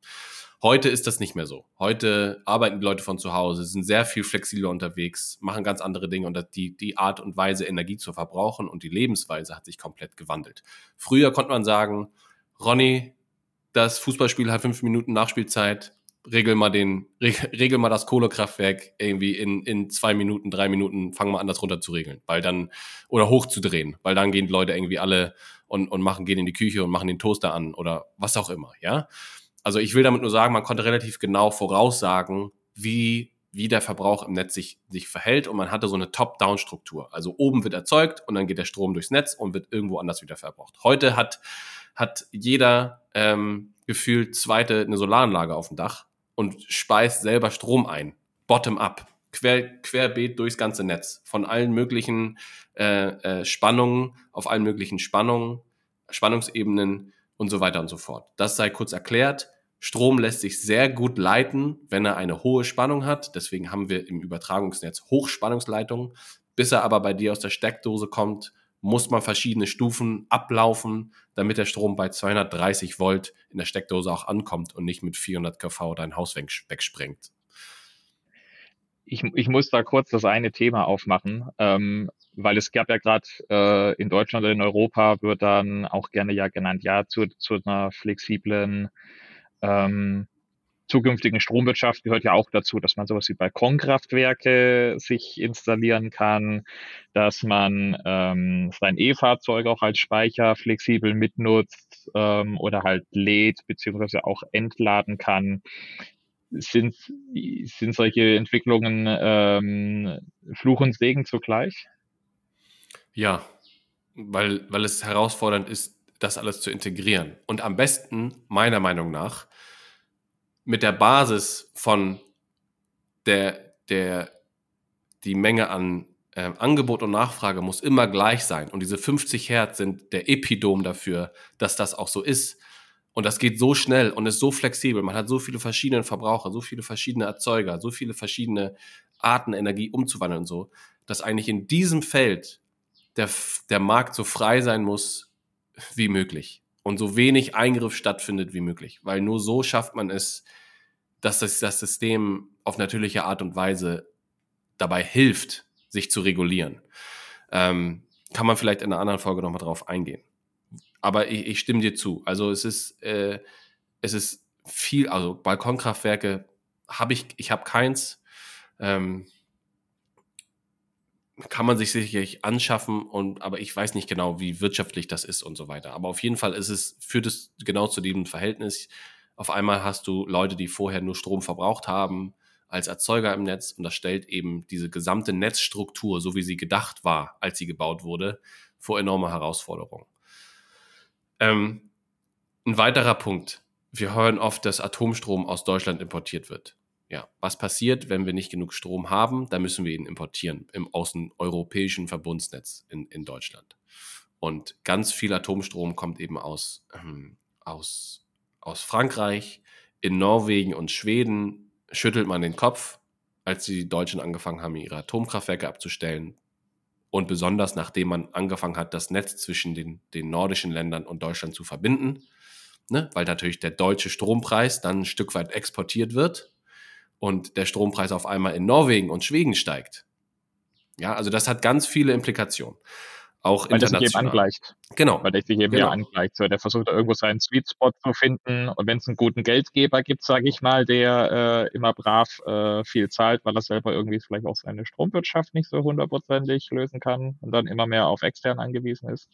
Heute ist das nicht mehr so. Heute arbeiten die Leute von zu Hause, sind sehr viel flexibler unterwegs, machen ganz andere Dinge und die, die Art und Weise, Energie zu verbrauchen und die Lebensweise hat sich komplett gewandelt. Früher konnte man sagen, Ronny, das Fußballspiel hat fünf Minuten Nachspielzeit, regel mal den, *laughs* regel, mal das Kohlekraftwerk irgendwie in, in zwei Minuten, drei Minuten, fang mal an, das runter zu regeln, weil dann, oder hochzudrehen, weil dann gehen die Leute irgendwie alle und, und machen, gehen in die Küche und machen den Toaster an oder was auch immer, ja. Also ich will damit nur sagen, man konnte relativ genau voraussagen, wie, wie der Verbrauch im Netz sich, sich verhält und man hatte so eine Top-Down-Struktur. Also oben wird erzeugt und dann geht der Strom durchs Netz und wird irgendwo anders wieder verbraucht. Heute hat hat jeder ähm, gefühlt zweite eine Solaranlage auf dem Dach und speist selber Strom ein. Bottom up. Quer, querbeet durchs ganze Netz. Von allen möglichen äh, äh, Spannungen, auf allen möglichen Spannungen, Spannungsebenen und so weiter und so fort. Das sei kurz erklärt. Strom lässt sich sehr gut leiten, wenn er eine hohe Spannung hat. Deswegen haben wir im Übertragungsnetz Hochspannungsleitungen. Bis er aber bei dir aus der Steckdose kommt, muss man verschiedene Stufen ablaufen, damit der Strom bei 230 Volt in der Steckdose auch ankommt und nicht mit 400 kV dein Haus wegsprengt. ich, ich muss da kurz das eine Thema aufmachen, ähm, weil es gab ja gerade äh, in Deutschland oder in Europa wird dann auch gerne ja genannt, ja, zu, zu einer flexiblen ähm, zukünftigen Stromwirtschaft gehört ja auch dazu, dass man sowas wie Balkonkraftwerke sich installieren kann, dass man ähm, sein E-Fahrzeug auch als Speicher flexibel mitnutzt ähm, oder halt lädt beziehungsweise auch entladen kann. Sind, sind solche Entwicklungen ähm, Fluch und Segen zugleich? Ja, weil, weil es herausfordernd ist, das alles zu integrieren. Und am besten, meiner Meinung nach, mit der Basis von der, der, die Menge an äh, Angebot und Nachfrage muss immer gleich sein. Und diese 50 Hertz sind der Epidom dafür, dass das auch so ist. Und das geht so schnell und ist so flexibel. Man hat so viele verschiedene Verbraucher, so viele verschiedene Erzeuger, so viele verschiedene Arten, Energie umzuwandeln und so, dass eigentlich in diesem Feld der, der Markt so frei sein muss wie möglich und so wenig Eingriff stattfindet wie möglich. Weil nur so schafft man es, dass das, das System auf natürliche Art und Weise dabei hilft, sich zu regulieren. Ähm, kann man vielleicht in einer anderen Folge nochmal drauf eingehen. Aber ich, ich, stimme dir zu. Also es ist, äh, es ist viel, also Balkonkraftwerke habe ich, ich habe keins. Ähm, kann man sich sicherlich anschaffen und aber ich weiß nicht genau, wie wirtschaftlich das ist und so weiter. Aber auf jeden Fall ist es, führt es genau zu diesem Verhältnis. Auf einmal hast du Leute, die vorher nur Strom verbraucht haben, als Erzeuger im Netz und das stellt eben diese gesamte Netzstruktur, so wie sie gedacht war, als sie gebaut wurde, vor enorme Herausforderungen. Ähm, ein weiterer Punkt. Wir hören oft, dass Atomstrom aus Deutschland importiert wird. Ja, was passiert, wenn wir nicht genug Strom haben? Da müssen wir ihn importieren im außeneuropäischen Verbundsnetz in, in Deutschland. Und ganz viel Atomstrom kommt eben aus, ähm, aus aus Frankreich, in Norwegen und Schweden schüttelt man den Kopf, als die Deutschen angefangen haben, ihre Atomkraftwerke abzustellen. Und besonders nachdem man angefangen hat, das Netz zwischen den, den nordischen Ländern und Deutschland zu verbinden, ne? weil natürlich der deutsche Strompreis dann ein Stück weit exportiert wird und der Strompreis auf einmal in Norwegen und Schweden steigt. Ja, also das hat ganz viele Implikationen. Auch Weil international. der sich eben angleicht. Genau. Weil der sich eben genau. ja angleicht. So, der versucht da irgendwo seinen Sweet Spot zu finden. Und wenn es einen guten Geldgeber gibt, sage ich mal, der äh, immer brav äh, viel zahlt, weil er selber irgendwie vielleicht auch seine Stromwirtschaft nicht so hundertprozentig lösen kann und dann immer mehr auf extern angewiesen ist.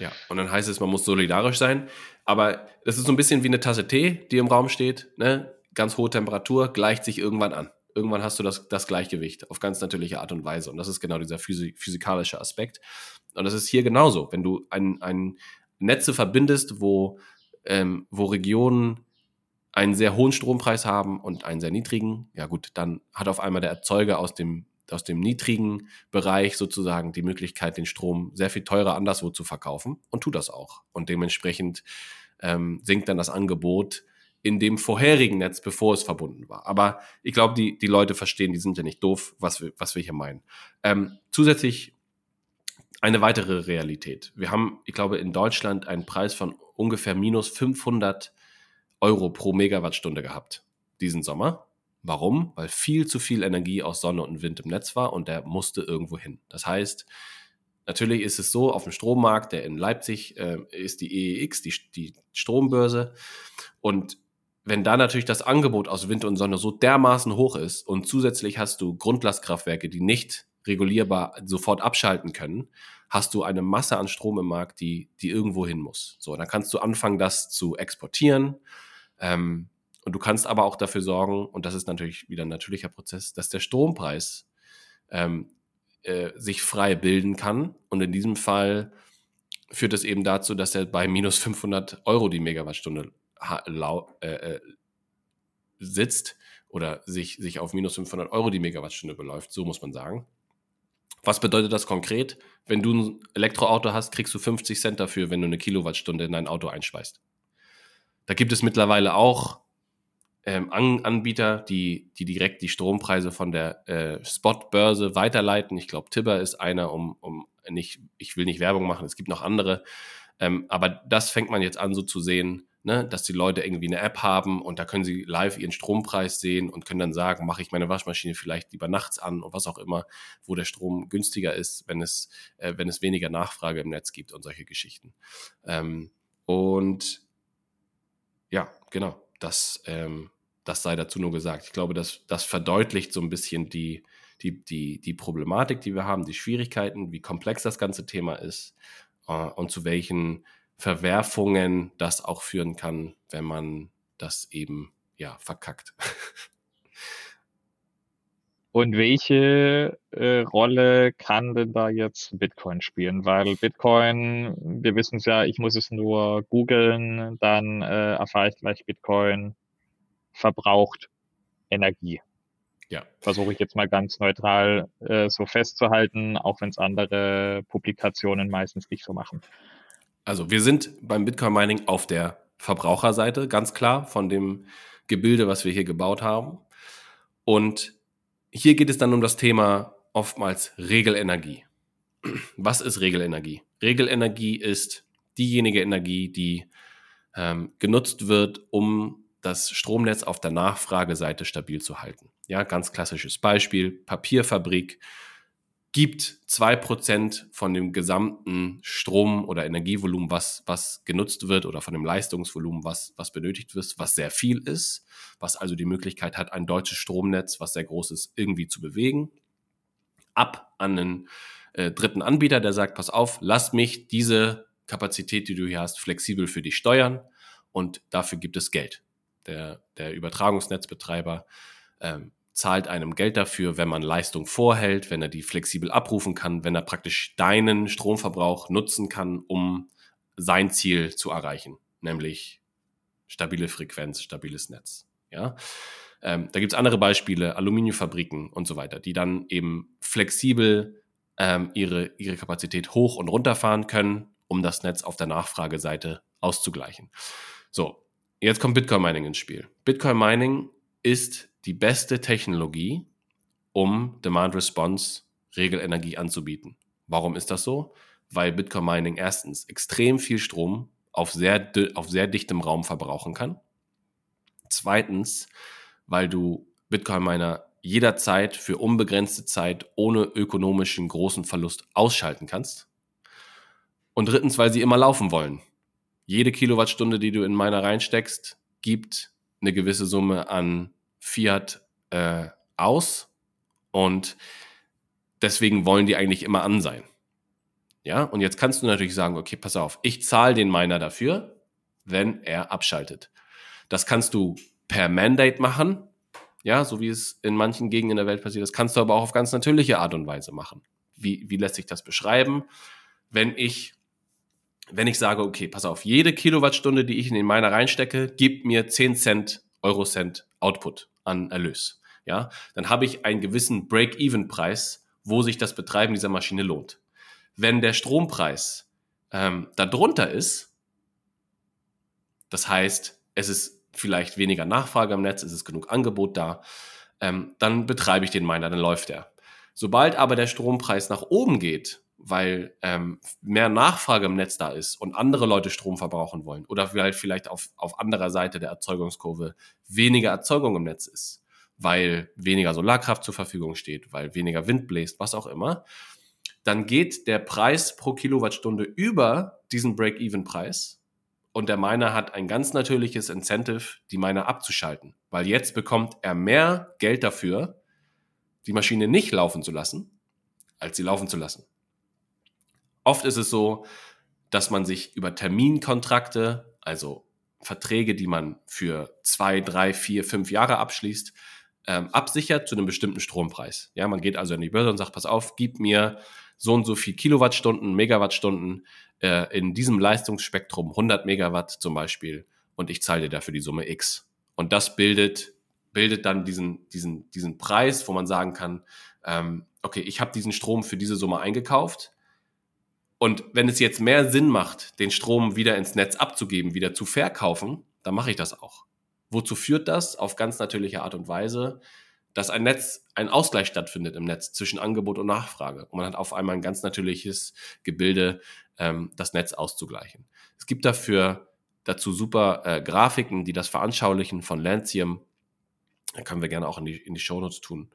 Ja, und dann heißt es, man muss solidarisch sein. Aber das ist so ein bisschen wie eine Tasse Tee, die im Raum steht. Ne? Ganz hohe Temperatur, gleicht sich irgendwann an irgendwann hast du das, das Gleichgewicht auf ganz natürliche Art und Weise. Und das ist genau dieser physikalische Aspekt. Und das ist hier genauso. Wenn du ein, ein Netze verbindest, wo, ähm, wo Regionen einen sehr hohen Strompreis haben und einen sehr niedrigen, ja gut, dann hat auf einmal der Erzeuger aus dem, aus dem niedrigen Bereich sozusagen die Möglichkeit, den Strom sehr viel teurer anderswo zu verkaufen und tut das auch. Und dementsprechend ähm, sinkt dann das Angebot in dem vorherigen Netz, bevor es verbunden war. Aber ich glaube, die, die Leute verstehen, die sind ja nicht doof, was wir, was wir hier meinen. Ähm, zusätzlich eine weitere Realität. Wir haben, ich glaube, in Deutschland einen Preis von ungefähr minus 500 Euro pro Megawattstunde gehabt diesen Sommer. Warum? Weil viel zu viel Energie aus Sonne und Wind im Netz war und der musste irgendwo hin. Das heißt, natürlich ist es so, auf dem Strommarkt, der in Leipzig äh, ist die EEX, die, die Strombörse. Und wenn da natürlich das Angebot aus Wind und Sonne so dermaßen hoch ist und zusätzlich hast du Grundlastkraftwerke, die nicht regulierbar sofort abschalten können, hast du eine Masse an Strom im Markt, die, die irgendwo hin muss. So, dann kannst du anfangen, das zu exportieren. Ähm, und du kannst aber auch dafür sorgen, und das ist natürlich wieder ein natürlicher Prozess, dass der Strompreis ähm, äh, sich frei bilden kann. Und in diesem Fall führt es eben dazu, dass er bei minus 500 Euro die Megawattstunde äh, äh, sitzt oder sich, sich auf minus 500 Euro die Megawattstunde beläuft, so muss man sagen. Was bedeutet das konkret? Wenn du ein Elektroauto hast, kriegst du 50 Cent dafür, wenn du eine Kilowattstunde in dein Auto einspeist. Da gibt es mittlerweile auch ähm, An Anbieter, die, die direkt die Strompreise von der äh, Spotbörse weiterleiten. Ich glaube, Tibber ist einer, um, um nicht, ich will nicht Werbung machen, es gibt noch andere. Ähm, aber das fängt man jetzt an, so zu sehen, ne, dass die Leute irgendwie eine App haben und da können sie live ihren Strompreis sehen und können dann sagen, mache ich meine Waschmaschine vielleicht lieber nachts an und was auch immer, wo der Strom günstiger ist, wenn es, äh, wenn es weniger Nachfrage im Netz gibt und solche Geschichten. Ähm, und ja, genau, das, ähm, das sei dazu nur gesagt. Ich glaube, das, das verdeutlicht so ein bisschen die, die, die, die Problematik, die wir haben, die Schwierigkeiten, wie komplex das ganze Thema ist äh, und zu welchen Verwerfungen das auch führen kann, wenn man das eben ja verkackt. *laughs* Und welche äh, Rolle kann denn da jetzt Bitcoin spielen? Weil Bitcoin, wir wissen es ja, ich muss es nur googeln, dann äh, erfahre ich gleich Bitcoin verbraucht Energie. Ja. Versuche ich jetzt mal ganz neutral äh, so festzuhalten, auch wenn es andere Publikationen meistens nicht so machen. Also wir sind beim Bitcoin Mining auf der Verbraucherseite, ganz klar, von dem Gebilde, was wir hier gebaut haben. Und hier geht es dann um das Thema oftmals Regelenergie. Was ist Regelenergie? Regelenergie ist diejenige Energie, die ähm, genutzt wird, um das Stromnetz auf der Nachfrageseite stabil zu halten. Ja, ganz klassisches Beispiel, Papierfabrik gibt zwei Prozent von dem gesamten Strom- oder Energievolumen, was, was genutzt wird, oder von dem Leistungsvolumen, was, was benötigt wird, was sehr viel ist, was also die Möglichkeit hat, ein deutsches Stromnetz, was sehr groß ist, irgendwie zu bewegen, ab an einen äh, dritten Anbieter, der sagt, pass auf, lass mich diese Kapazität, die du hier hast, flexibel für dich steuern und dafür gibt es Geld. Der, der Übertragungsnetzbetreiber ähm, zahlt einem Geld dafür, wenn man Leistung vorhält, wenn er die flexibel abrufen kann, wenn er praktisch deinen Stromverbrauch nutzen kann, um sein Ziel zu erreichen, nämlich stabile Frequenz, stabiles Netz. Ja? Ähm, da gibt's andere Beispiele, Aluminiumfabriken und so weiter, die dann eben flexibel ähm, ihre, ihre Kapazität hoch und runter fahren können, um das Netz auf der Nachfrageseite auszugleichen. So, jetzt kommt Bitcoin Mining ins Spiel. Bitcoin Mining ist die beste Technologie, um Demand Response Regelenergie anzubieten. Warum ist das so? Weil Bitcoin Mining erstens extrem viel Strom auf sehr, auf sehr dichtem Raum verbrauchen kann. Zweitens, weil du Bitcoin Miner jederzeit für unbegrenzte Zeit ohne ökonomischen großen Verlust ausschalten kannst. Und drittens, weil sie immer laufen wollen. Jede Kilowattstunde, die du in Miner reinsteckst, gibt eine gewisse Summe an Fiat äh, aus und deswegen wollen die eigentlich immer an sein. Ja, und jetzt kannst du natürlich sagen, okay, pass auf, ich zahle den Miner dafür, wenn er abschaltet. Das kannst du per Mandate machen, ja, so wie es in manchen Gegenden der Welt passiert. Das kannst du aber auch auf ganz natürliche Art und Weise machen. Wie, wie lässt sich das beschreiben? Wenn ich, wenn ich sage, okay, pass auf, jede Kilowattstunde, die ich in den Miner reinstecke, gibt mir 10 Cent, Eurocent Output an Erlös. Ja, dann habe ich einen gewissen Break-Even-Preis, wo sich das Betreiben dieser Maschine lohnt. Wenn der Strompreis ähm, darunter ist, das heißt, es ist vielleicht weniger Nachfrage am Netz, es ist genug Angebot da, ähm, dann betreibe ich den Miner, dann läuft er. Sobald aber der Strompreis nach oben geht, weil ähm, mehr Nachfrage im Netz da ist und andere Leute Strom verbrauchen wollen oder weil vielleicht auf, auf anderer Seite der Erzeugungskurve weniger Erzeugung im Netz ist, weil weniger Solarkraft zur Verfügung steht, weil weniger Wind bläst, was auch immer, dann geht der Preis pro Kilowattstunde über diesen Break-Even-Preis und der Miner hat ein ganz natürliches Incentive, die Miner abzuschalten, weil jetzt bekommt er mehr Geld dafür, die Maschine nicht laufen zu lassen, als sie laufen zu lassen. Oft ist es so, dass man sich über Terminkontrakte, also Verträge, die man für zwei, drei, vier, fünf Jahre abschließt, ähm, absichert zu einem bestimmten Strompreis. Ja, man geht also in die Börse und sagt, pass auf, gib mir so und so viel Kilowattstunden, Megawattstunden äh, in diesem Leistungsspektrum, 100 Megawatt zum Beispiel, und ich zahle dir dafür die Summe X. Und das bildet, bildet dann diesen, diesen, diesen Preis, wo man sagen kann, ähm, okay, ich habe diesen Strom für diese Summe eingekauft, und wenn es jetzt mehr Sinn macht, den Strom wieder ins Netz abzugeben, wieder zu verkaufen, dann mache ich das auch. Wozu führt das? Auf ganz natürliche Art und Weise, dass ein Netz, ein Ausgleich stattfindet im Netz zwischen Angebot und Nachfrage. Und man hat auf einmal ein ganz natürliches Gebilde, ähm, das Netz auszugleichen. Es gibt dafür dazu super äh, Grafiken, die das veranschaulichen von Lancium. Da können wir gerne auch in die, in die Shownotes tun.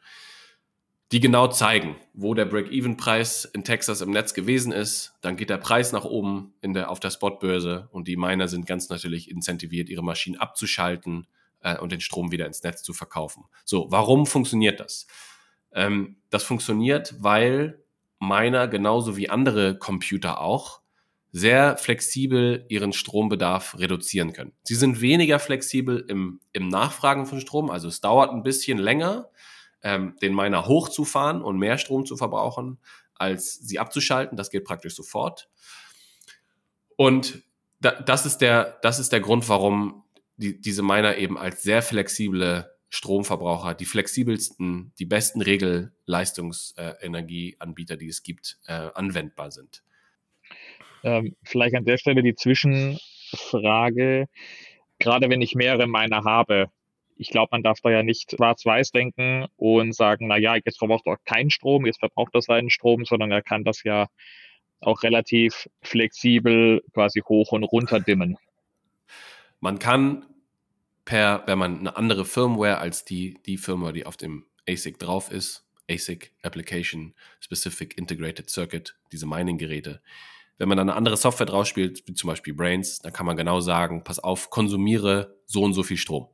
Die genau zeigen, wo der Break-Even-Preis in Texas im Netz gewesen ist. Dann geht der Preis nach oben in der, auf der Spotbörse und die Miner sind ganz natürlich incentiviert, ihre Maschinen abzuschalten äh, und den Strom wieder ins Netz zu verkaufen. So, warum funktioniert das? Ähm, das funktioniert, weil Miner genauso wie andere Computer auch sehr flexibel ihren Strombedarf reduzieren können. Sie sind weniger flexibel im, im Nachfragen von Strom, also es dauert ein bisschen länger, ähm, den Miner hochzufahren und mehr Strom zu verbrauchen, als sie abzuschalten. Das geht praktisch sofort. Und da, das, ist der, das ist der Grund, warum die, diese Miner eben als sehr flexible Stromverbraucher, die flexibelsten, die besten Regelleistungsenergieanbieter, die es gibt, äh, anwendbar sind. Ähm, vielleicht an der Stelle die Zwischenfrage, gerade wenn ich mehrere Miner habe, ich glaube, man darf da ja nicht schwarz-weiß denken und sagen, na ja, jetzt verbraucht er keinen Strom, jetzt verbraucht er seinen Strom, sondern er kann das ja auch relativ flexibel quasi hoch und runter dimmen. Man kann per, wenn man eine andere Firmware als die, die Firmware, die auf dem ASIC drauf ist, ASIC Application Specific Integrated Circuit, diese Mining-Geräte. Wenn man dann eine andere Software drauf spielt, wie zum Beispiel Brains, dann kann man genau sagen, pass auf, konsumiere so und so viel Strom.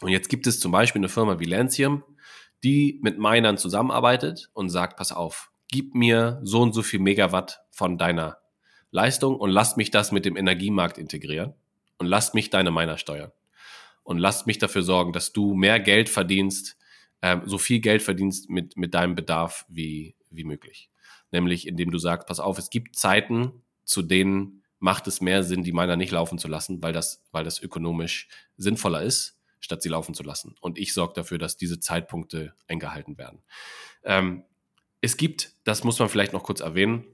Und jetzt gibt es zum Beispiel eine Firma wie Lancium, die mit Minern zusammenarbeitet und sagt, pass auf, gib mir so und so viel Megawatt von deiner Leistung und lass mich das mit dem Energiemarkt integrieren und lass mich deine Miner steuern und lasst mich dafür sorgen, dass du mehr Geld verdienst, ähm, so viel Geld verdienst mit, mit deinem Bedarf wie, wie möglich. Nämlich indem du sagst, pass auf, es gibt Zeiten, zu denen macht es mehr Sinn, die Miner nicht laufen zu lassen, weil das, weil das ökonomisch sinnvoller ist, statt sie laufen zu lassen. Und ich sorge dafür, dass diese Zeitpunkte eingehalten werden. Ähm, es gibt, das muss man vielleicht noch kurz erwähnen,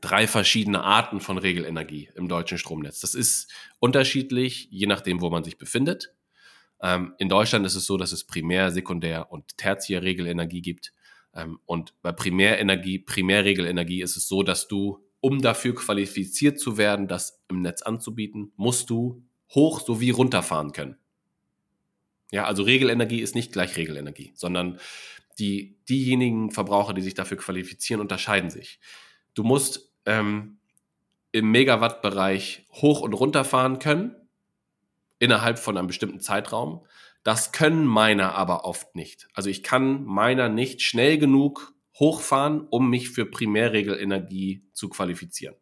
drei verschiedene Arten von Regelenergie im deutschen Stromnetz. Das ist unterschiedlich, je nachdem, wo man sich befindet. Ähm, in Deutschland ist es so, dass es Primär-, Sekundär- und Tertiär-Regelenergie gibt. Ähm, und bei Primärenergie, Primärregelenergie ist es so, dass du, um dafür qualifiziert zu werden, das im Netz anzubieten, musst du hoch sowie runterfahren können. Ja, also Regelenergie ist nicht gleich Regelenergie, sondern die, diejenigen Verbraucher, die sich dafür qualifizieren, unterscheiden sich. Du musst ähm, im Megawatt-Bereich hoch und runter fahren können, innerhalb von einem bestimmten Zeitraum. Das können Miner aber oft nicht. Also ich kann Miner nicht schnell genug hochfahren, um mich für Primärregelenergie zu qualifizieren.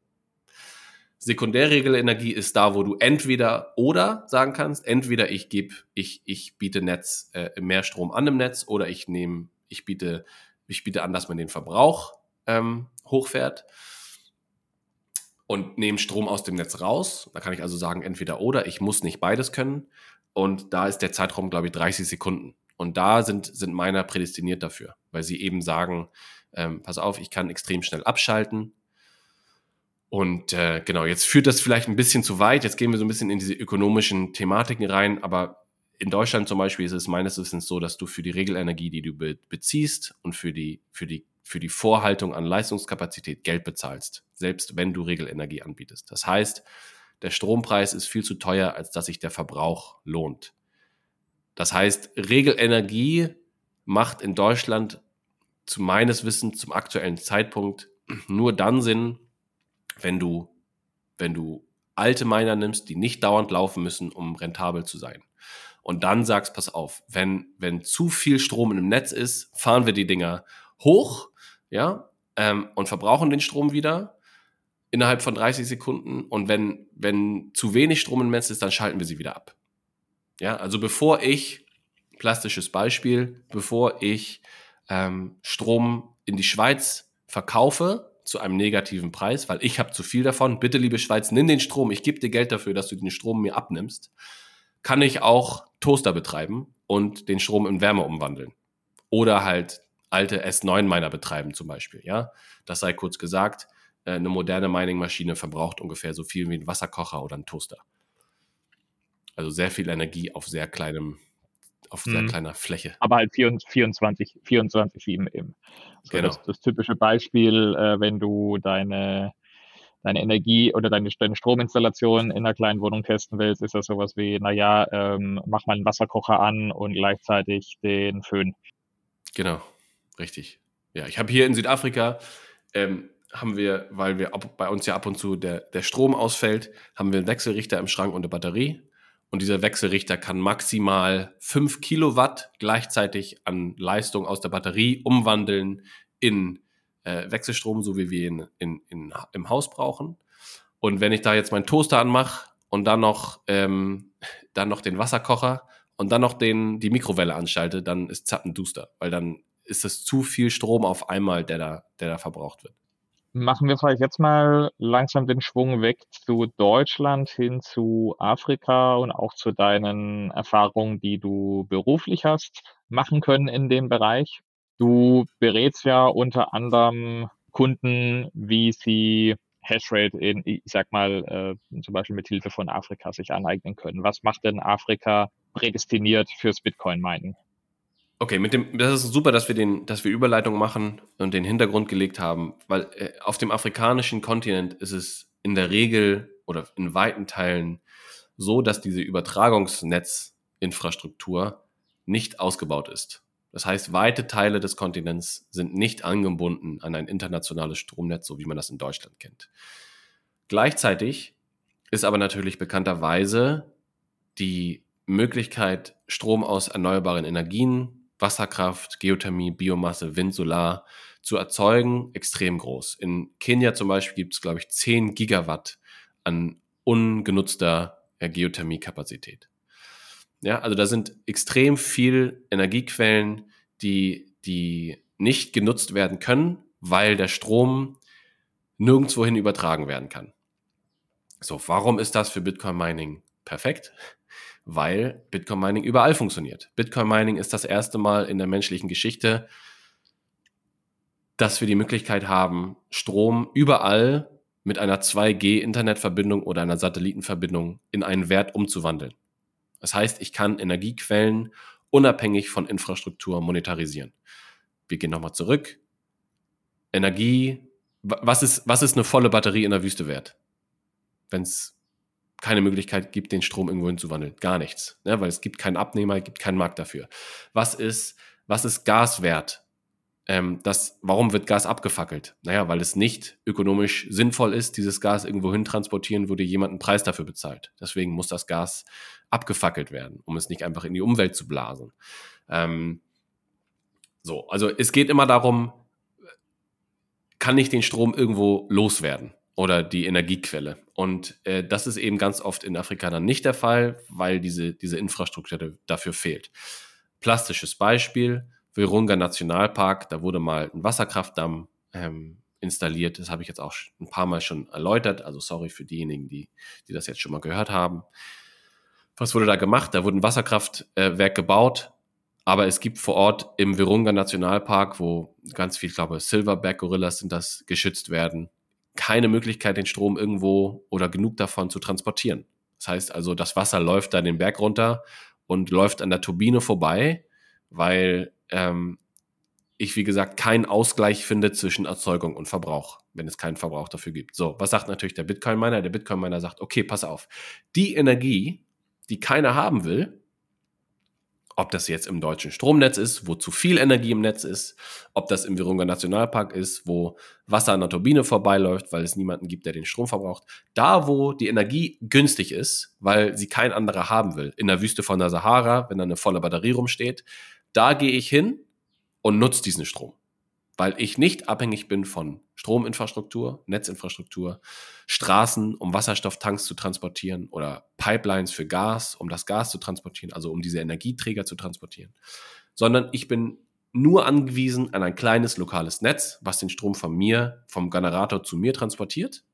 Sekundärregelenergie ist da, wo du entweder oder sagen kannst, entweder ich gebe, ich, ich biete Netz, äh, mehr Strom an im Netz oder ich nehme, ich biete, ich biete an, dass man den Verbrauch ähm, hochfährt und nehme Strom aus dem Netz raus. Da kann ich also sagen, entweder oder, ich muss nicht beides können. Und da ist der Zeitraum, glaube ich, 30 Sekunden. Und da sind, sind Miner prädestiniert dafür, weil sie eben sagen, ähm, pass auf, ich kann extrem schnell abschalten. Und äh, genau, jetzt führt das vielleicht ein bisschen zu weit. Jetzt gehen wir so ein bisschen in diese ökonomischen Thematiken rein. Aber in Deutschland zum Beispiel ist es meines Wissens so, dass du für die Regelenergie, die du be beziehst und für die, für die für die Vorhaltung an Leistungskapazität Geld bezahlst, selbst wenn du Regelenergie anbietest. Das heißt, der Strompreis ist viel zu teuer, als dass sich der Verbrauch lohnt. Das heißt, Regelenergie macht in Deutschland zu meines Wissens zum aktuellen Zeitpunkt nur dann Sinn, wenn du, wenn du alte Miner nimmst, die nicht dauernd laufen müssen, um rentabel zu sein. Und dann sagst, pass auf, wenn, wenn zu viel Strom im Netz ist, fahren wir die Dinger hoch ja, ähm, und verbrauchen den Strom wieder innerhalb von 30 Sekunden. Und wenn, wenn zu wenig Strom im Netz ist, dann schalten wir sie wieder ab. Ja, also bevor ich, plastisches Beispiel, bevor ich ähm, Strom in die Schweiz verkaufe zu einem negativen Preis, weil ich habe zu viel davon, bitte liebe Schweiz, nimm den Strom, ich gebe dir Geld dafür, dass du den Strom mir abnimmst, kann ich auch Toaster betreiben und den Strom in Wärme umwandeln. Oder halt alte S9-Miner betreiben zum Beispiel. Ja, das sei kurz gesagt. Äh, eine moderne Mining-Maschine verbraucht ungefähr so viel wie ein Wasserkocher oder ein Toaster. Also sehr viel Energie auf sehr kleinem, auf sehr mhm. kleiner Fläche. Aber halt 24, 24, 7 eben. Also genau. das, das typische Beispiel, äh, wenn du deine deine Energie oder deine, deine Strominstallation in einer kleinen Wohnung testen willst, ist das sowas wie, naja, ähm, mach mal einen Wasserkocher an und gleichzeitig den Föhn. Genau, richtig. Ja, ich habe hier in Südafrika, ähm, haben wir, weil wir ab, bei uns ja ab und zu der, der Strom ausfällt, haben wir einen Wechselrichter im Schrank und eine Batterie. Und dieser Wechselrichter kann maximal 5 Kilowatt gleichzeitig an Leistung aus der Batterie umwandeln in äh, Wechselstrom, so wie wir ihn in, in, im Haus brauchen. Und wenn ich da jetzt meinen Toaster anmache und dann noch, ähm, *laughs* dann noch den Wasserkocher und dann noch den, die Mikrowelle anschalte, dann ist zappenduster, weil dann ist es zu viel Strom auf einmal, der da, der da verbraucht wird. Machen wir vielleicht jetzt mal langsam den Schwung weg zu Deutschland hin zu Afrika und auch zu deinen Erfahrungen, die du beruflich hast machen können in dem Bereich. Du berätst ja unter anderem Kunden, wie sie Hashrate in, ich sag mal, äh, zum Beispiel mit Hilfe von Afrika sich aneignen können. Was macht denn Afrika prädestiniert fürs Bitcoin-Mining? Okay, mit dem, das ist super, dass wir den, dass wir Überleitung machen und den Hintergrund gelegt haben, weil äh, auf dem afrikanischen Kontinent ist es in der Regel oder in weiten Teilen so, dass diese Übertragungsnetzinfrastruktur nicht ausgebaut ist. Das heißt, weite Teile des Kontinents sind nicht angebunden an ein internationales Stromnetz, so wie man das in Deutschland kennt. Gleichzeitig ist aber natürlich bekannterweise die Möglichkeit, Strom aus erneuerbaren Energien, Wasserkraft, Geothermie, Biomasse, Wind, Solar zu erzeugen, extrem groß. In Kenia zum Beispiel gibt es, glaube ich, 10 Gigawatt an ungenutzter Geothermiekapazität. Ja, also da sind extrem viel Energiequellen, die, die nicht genutzt werden können, weil der Strom nirgendwohin übertragen werden kann. So, warum ist das für Bitcoin Mining perfekt? Weil Bitcoin Mining überall funktioniert. Bitcoin Mining ist das erste Mal in der menschlichen Geschichte, dass wir die Möglichkeit haben, Strom überall mit einer 2G-Internetverbindung oder einer Satellitenverbindung in einen Wert umzuwandeln. Das heißt, ich kann Energiequellen unabhängig von Infrastruktur monetarisieren. Wir gehen nochmal zurück. Energie, was ist, was ist eine volle Batterie in der Wüste wert? Wenn es keine Möglichkeit gibt, den Strom irgendwo hinzuwandeln. Gar nichts. Ne? Weil es gibt keinen Abnehmer, es gibt keinen Markt dafür. Was ist, was ist Gas wert? ähm, das, warum wird Gas abgefackelt? Naja, weil es nicht ökonomisch sinnvoll ist, dieses Gas irgendwo hin transportieren, wo dir jemand einen Preis dafür bezahlt. Deswegen muss das Gas abgefackelt werden, um es nicht einfach in die Umwelt zu blasen. Ähm, so, also es geht immer darum, kann ich den Strom irgendwo loswerden oder die Energiequelle? Und äh, das ist eben ganz oft in Afrika dann nicht der Fall, weil diese, diese Infrastruktur dafür fehlt. Plastisches Beispiel, Virunga Nationalpark, da wurde mal ein Wasserkraftdamm ähm, installiert. Das habe ich jetzt auch ein paar Mal schon erläutert. Also sorry für diejenigen, die, die das jetzt schon mal gehört haben. Was wurde da gemacht? Da wurde ein Wasserkraftwerk gebaut, aber es gibt vor Ort im Virunga Nationalpark, wo ganz viel, ich glaube, Silverback Gorillas sind das, geschützt werden, keine Möglichkeit, den Strom irgendwo oder genug davon zu transportieren. Das heißt also, das Wasser läuft da den Berg runter und läuft an der Turbine vorbei, weil ähm, ich, wie gesagt, keinen Ausgleich finde zwischen Erzeugung und Verbrauch, wenn es keinen Verbrauch dafür gibt. So, was sagt natürlich der Bitcoin-Miner? Der Bitcoin-Miner sagt, okay, pass auf, die Energie, die keiner haben will, ob das jetzt im deutschen Stromnetz ist, wo zu viel Energie im Netz ist, ob das im Virunga Nationalpark ist, wo Wasser an der Turbine vorbeiläuft, weil es niemanden gibt, der den Strom verbraucht. Da, wo die Energie günstig ist, weil sie kein anderer haben will, in der Wüste von der Sahara, wenn da eine volle Batterie rumsteht, da gehe ich hin und nutze diesen Strom, weil ich nicht abhängig bin von Strominfrastruktur, Netzinfrastruktur, Straßen, um Wasserstofftanks zu transportieren oder Pipelines für Gas, um das Gas zu transportieren, also um diese Energieträger zu transportieren, sondern ich bin nur angewiesen an ein kleines lokales Netz, was den Strom von mir, vom Generator zu mir transportiert.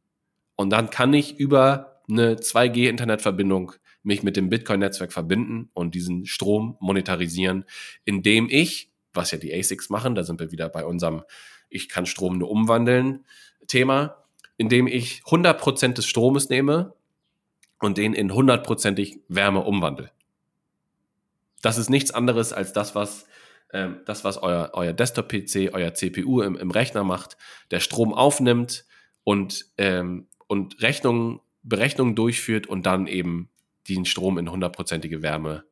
Und dann kann ich über eine 2G-Internetverbindung mich mit dem Bitcoin-Netzwerk verbinden und diesen Strom monetarisieren, indem ich, was ja die ASICs machen, da sind wir wieder bei unserem Ich kann Strom nur umwandeln Thema, indem ich 100% des Stromes nehme und den in 100%ig Wärme umwandle. Das ist nichts anderes als das, was ähm, das, was euer, euer Desktop-PC, euer CPU im, im Rechner macht, der Strom aufnimmt und ähm, und Rechnungen, Berechnungen durchführt und dann eben den Strom in hundertprozentige Wärme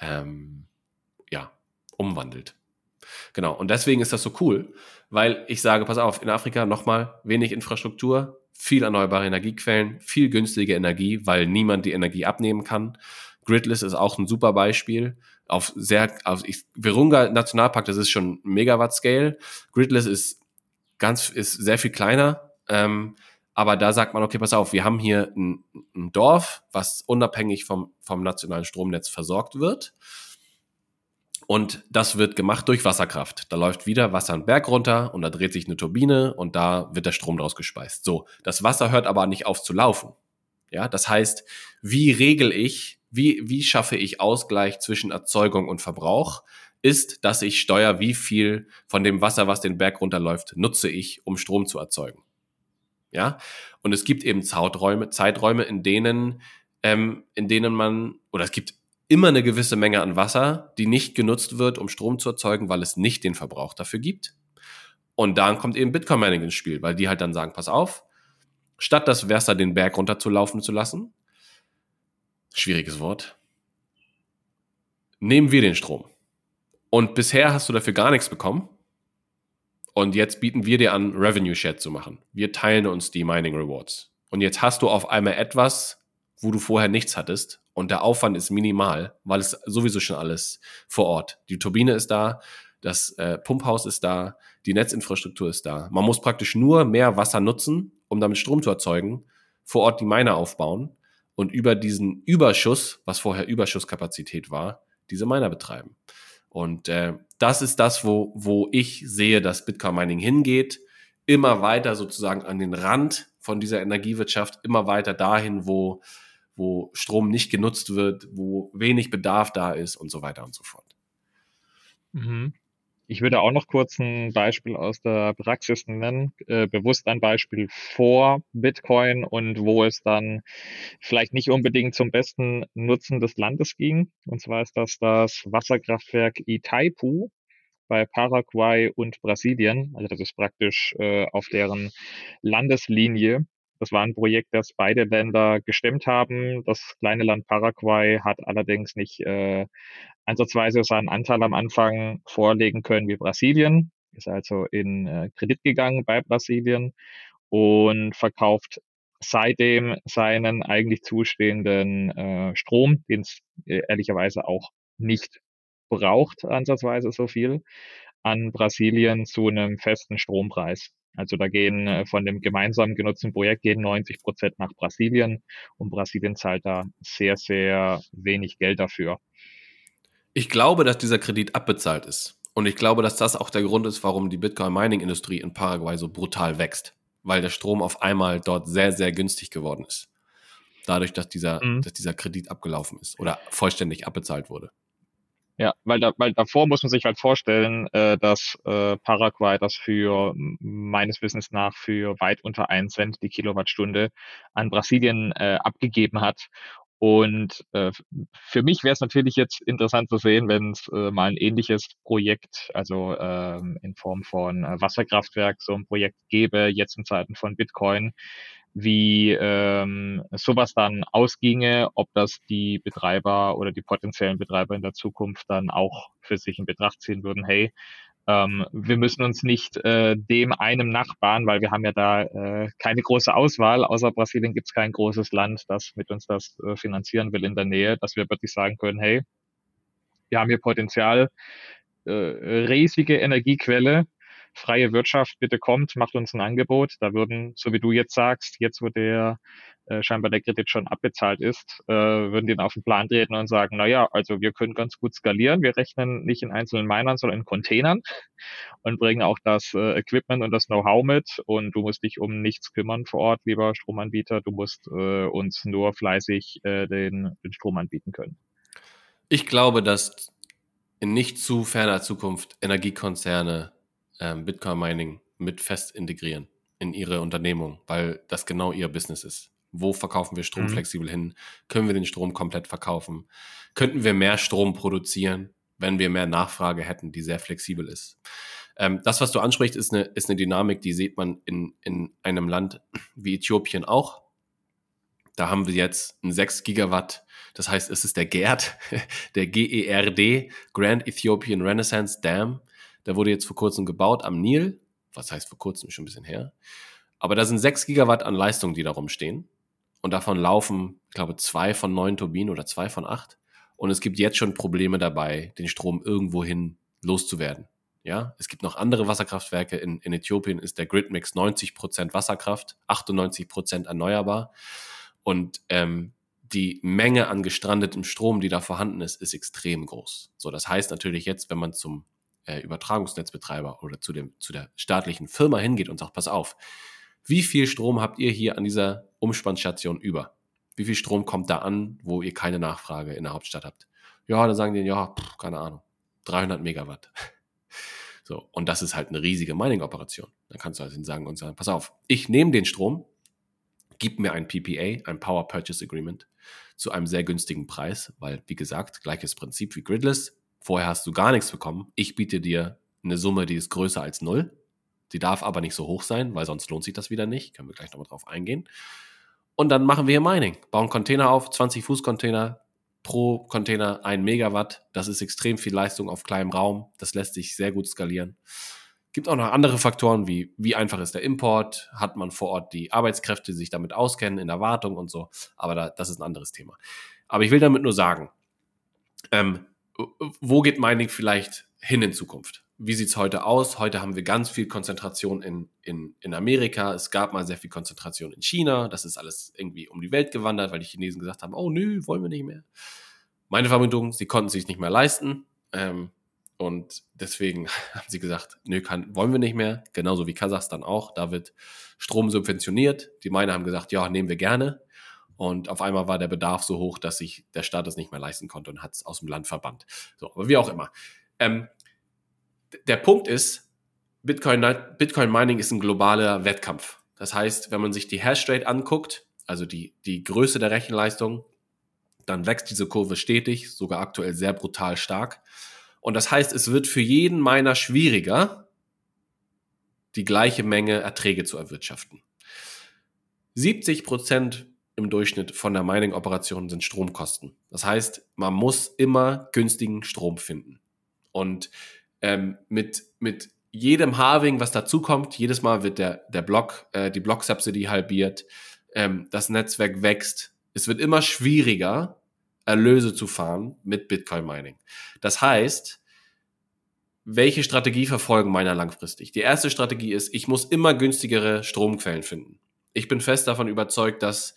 ähm, ja, umwandelt. Genau, und deswegen ist das so cool, weil ich sage, pass auf, in Afrika nochmal wenig Infrastruktur, viel erneuerbare Energiequellen, viel günstige Energie, weil niemand die Energie abnehmen kann. Gridless ist auch ein super Beispiel. Auf sehr, auf ich, Virunga Nationalpark, das ist schon Megawatt-Scale. Gridless ist ganz, ist sehr viel kleiner. Ähm, aber da sagt man, okay, pass auf, wir haben hier ein, ein Dorf, was unabhängig vom, vom nationalen Stromnetz versorgt wird. Und das wird gemacht durch Wasserkraft. Da läuft wieder Wasser einen Berg runter und da dreht sich eine Turbine und da wird der Strom draus gespeist. So, das Wasser hört aber nicht auf zu laufen. Ja, das heißt, wie regel ich, wie, wie schaffe ich Ausgleich zwischen Erzeugung und Verbrauch? Ist, dass ich steuere, wie viel von dem Wasser, was den Berg runterläuft, nutze ich, um Strom zu erzeugen. Ja, und es gibt eben Zeiträume, Zeiträume, in denen, ähm, in denen man, oder es gibt immer eine gewisse Menge an Wasser, die nicht genutzt wird, um Strom zu erzeugen, weil es nicht den Verbrauch dafür gibt. Und dann kommt eben Bitcoin Mining ins Spiel, weil die halt dann sagen, pass auf, statt das Wasser den Berg runterzulaufen zu lassen, schwieriges Wort, nehmen wir den Strom. Und bisher hast du dafür gar nichts bekommen. Und jetzt bieten wir dir an, Revenue Share zu machen. Wir teilen uns die Mining Rewards. Und jetzt hast du auf einmal etwas, wo du vorher nichts hattest. Und der Aufwand ist minimal, weil es sowieso schon alles vor Ort. Die Turbine ist da, das äh, Pumphaus ist da, die Netzinfrastruktur ist da. Man muss praktisch nur mehr Wasser nutzen, um damit Strom zu erzeugen, vor Ort die Miner aufbauen und über diesen Überschuss, was vorher Überschusskapazität war, diese Miner betreiben. Und äh, das ist das, wo, wo ich sehe, dass Bitcoin Mining hingeht, immer weiter sozusagen an den Rand von dieser Energiewirtschaft, immer weiter dahin, wo wo Strom nicht genutzt wird, wo wenig Bedarf da ist und so weiter und so fort. Mhm. Ich würde auch noch kurz ein Beispiel aus der Praxis nennen, äh, bewusst ein Beispiel vor Bitcoin und wo es dann vielleicht nicht unbedingt zum besten Nutzen des Landes ging. Und zwar ist das das Wasserkraftwerk Itaipu bei Paraguay und Brasilien. Also das ist praktisch äh, auf deren Landeslinie das war ein Projekt, das beide Länder gestemmt haben. Das kleine Land Paraguay hat allerdings nicht äh, ansatzweise seinen Anteil am Anfang vorlegen können wie Brasilien, ist also in äh, Kredit gegangen bei Brasilien und verkauft seitdem seinen eigentlich zustehenden äh, Strom, den es äh, ehrlicherweise auch nicht braucht, ansatzweise so viel, an Brasilien zu einem festen Strompreis. Also da gehen äh, von dem gemeinsam genutzten Projekt gehen 90 Prozent nach Brasilien und Brasilien zahlt da sehr, sehr wenig Geld dafür. Ich glaube, dass dieser Kredit abbezahlt ist. Und ich glaube, dass das auch der Grund ist, warum die Bitcoin-Mining-Industrie in Paraguay so brutal wächst. Weil der Strom auf einmal dort sehr, sehr günstig geworden ist. Dadurch, dass dieser, mhm. dass dieser Kredit abgelaufen ist oder vollständig abbezahlt wurde. Ja, weil, da, weil davor muss man sich halt vorstellen, äh, dass äh, Paraguay das für meines Wissens nach für weit unter 1 Cent die Kilowattstunde an Brasilien äh, abgegeben hat. Und äh, für mich wäre es natürlich jetzt interessant zu sehen, wenn es äh, mal ein ähnliches Projekt, also ähm, in Form von äh, Wasserkraftwerk, so ein Projekt gäbe, jetzt in Zeiten von Bitcoin, wie ähm, sowas dann ausginge, ob das die Betreiber oder die potenziellen Betreiber in der Zukunft dann auch für sich in Betracht ziehen würden, hey, ähm, wir müssen uns nicht äh, dem einem Nachbarn, weil wir haben ja da äh, keine große Auswahl, außer Brasilien gibt es kein großes Land, das mit uns das äh, finanzieren will in der Nähe, dass wir wirklich sagen können, hey, wir haben hier Potenzial, äh, riesige Energiequelle, freie Wirtschaft bitte kommt, macht uns ein Angebot. Da würden, so wie du jetzt sagst, jetzt wo der äh, scheinbar der Kredit schon abbezahlt ist, äh, würden die dann auf den Plan treten und sagen, na ja, also wir können ganz gut skalieren. Wir rechnen nicht in einzelnen Minern, sondern in Containern und bringen auch das äh, Equipment und das Know-how mit. Und du musst dich um nichts kümmern vor Ort, lieber Stromanbieter. Du musst äh, uns nur fleißig äh, den, den Strom anbieten können. Ich glaube, dass in nicht zu ferner Zukunft Energiekonzerne ähm, Bitcoin Mining mit fest integrieren in ihre Unternehmung, weil das genau ihr Business ist. Wo verkaufen wir Strom mhm. flexibel hin? Können wir den Strom komplett verkaufen? Könnten wir mehr Strom produzieren, wenn wir mehr Nachfrage hätten, die sehr flexibel ist? Ähm, das, was du ansprichst, ist eine, ist eine Dynamik, die sieht man in, in einem Land wie Äthiopien auch. Da haben wir jetzt ein 6 Gigawatt, das heißt, es ist der GERD, *laughs* der GERD, Grand Ethiopian Renaissance Dam. Der wurde jetzt vor kurzem gebaut am Nil. Was heißt vor kurzem, schon ein bisschen her. Aber da sind 6 Gigawatt an Leistung, die da rumstehen. Und davon laufen, ich glaube, zwei von neun Turbinen oder zwei von acht. Und es gibt jetzt schon Probleme dabei, den Strom irgendwohin loszuwerden. Ja, es gibt noch andere Wasserkraftwerke. In, in Äthiopien ist der Gridmix 90% Wasserkraft, 98% erneuerbar. Und ähm, die Menge an gestrandetem Strom, die da vorhanden ist, ist extrem groß. So, das heißt natürlich jetzt, wenn man zum äh, Übertragungsnetzbetreiber oder zu, dem, zu der staatlichen Firma hingeht und sagt, pass auf, wie viel Strom habt ihr hier an dieser Umspannstation über? Wie viel Strom kommt da an, wo ihr keine Nachfrage in der Hauptstadt habt? Ja, dann sagen die, ja, pff, keine Ahnung, 300 Megawatt. *laughs* So, und das ist halt eine riesige Mining-Operation. Dann kannst du also sagen und sagen, pass auf, ich nehme den Strom, gib mir ein PPA, ein Power Purchase Agreement, zu einem sehr günstigen Preis, weil, wie gesagt, gleiches Prinzip wie Gridless. Vorher hast du gar nichts bekommen. Ich biete dir eine Summe, die ist größer als null. Die darf aber nicht so hoch sein, weil sonst lohnt sich das wieder nicht. Können wir gleich nochmal drauf eingehen. Und dann machen wir hier Mining. Bauen Container auf, 20 Fuß Container, pro Container ein Megawatt. Das ist extrem viel Leistung auf kleinem Raum. Das lässt sich sehr gut skalieren. Gibt auch noch andere Faktoren, wie wie einfach ist der Import, hat man vor Ort die Arbeitskräfte, die sich damit auskennen, in der Wartung und so. Aber da, das ist ein anderes Thema. Aber ich will damit nur sagen, ähm, wo geht Mining vielleicht hin in Zukunft? Wie sieht's heute aus? Heute haben wir ganz viel Konzentration in, in, in Amerika. Es gab mal sehr viel Konzentration in China. Das ist alles irgendwie um die Welt gewandert, weil die Chinesen gesagt haben, oh nö, wollen wir nicht mehr. Meine Vermutung, sie konnten sich nicht mehr leisten. Ähm, und deswegen *laughs* haben sie gesagt, nö, kann, wollen wir nicht mehr. Genauso wie Kasachstan auch. Da wird Strom subventioniert. Die Miner haben gesagt, ja, nehmen wir gerne. Und auf einmal war der Bedarf so hoch, dass sich der Staat es nicht mehr leisten konnte und hat es aus dem Land verbannt. So, aber wie auch immer. Ähm, der Punkt ist, Bitcoin, Bitcoin Mining ist ein globaler Wettkampf. Das heißt, wenn man sich die Hashrate anguckt, also die, die Größe der Rechenleistung, dann wächst diese Kurve stetig, sogar aktuell sehr brutal stark. Und das heißt, es wird für jeden Miner schwieriger, die gleiche Menge Erträge zu erwirtschaften. 70 Prozent im Durchschnitt von der Mining-Operation sind Stromkosten. Das heißt, man muss immer günstigen Strom finden. Und ähm, mit, mit jedem Halving, was dazukommt, jedes Mal wird der, der Block, äh, die Block-Subsidy halbiert, ähm, das Netzwerk wächst. Es wird immer schwieriger, Erlöse zu fahren mit Bitcoin-Mining. Das heißt, welche Strategie verfolgen meiner langfristig? Die erste Strategie ist, ich muss immer günstigere Stromquellen finden. Ich bin fest davon überzeugt, dass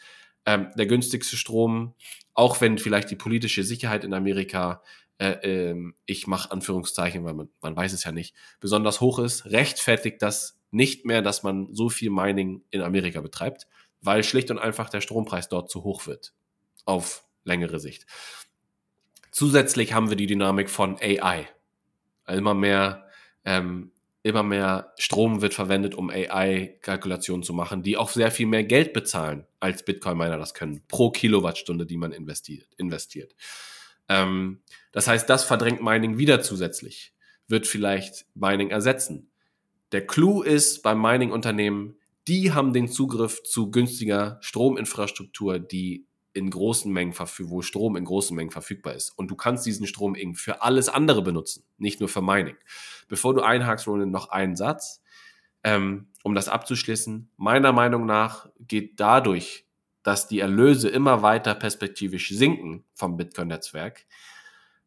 ähm, der günstigste Strom, auch wenn vielleicht die politische Sicherheit in Amerika äh, äh, ich mache Anführungszeichen, weil man, man weiß es ja nicht, besonders hoch ist, rechtfertigt das nicht mehr, dass man so viel Mining in Amerika betreibt, weil schlicht und einfach der Strompreis dort zu hoch wird. Auf längere Sicht. Zusätzlich haben wir die Dynamik von AI. Immer mehr, ähm, immer mehr Strom wird verwendet, um AI-Kalkulationen zu machen, die auch sehr viel mehr Geld bezahlen, als Bitcoin-Miner das können, pro Kilowattstunde, die man investiert. investiert. Ähm, das heißt, das verdrängt Mining wieder zusätzlich, wird vielleicht Mining ersetzen. Der Clou ist beim Mining-Unternehmen, die haben den Zugriff zu günstiger Strominfrastruktur, die in großen Mengen verfügbar, wo Strom in großen Mengen verfügbar ist. Und du kannst diesen Strom eben für alles andere benutzen, nicht nur für Mining. Bevor du einhakst, Roland, noch einen Satz, ähm, um das abzuschließen. Meiner Meinung nach geht dadurch dass die Erlöse immer weiter perspektivisch sinken vom Bitcoin-Netzwerk,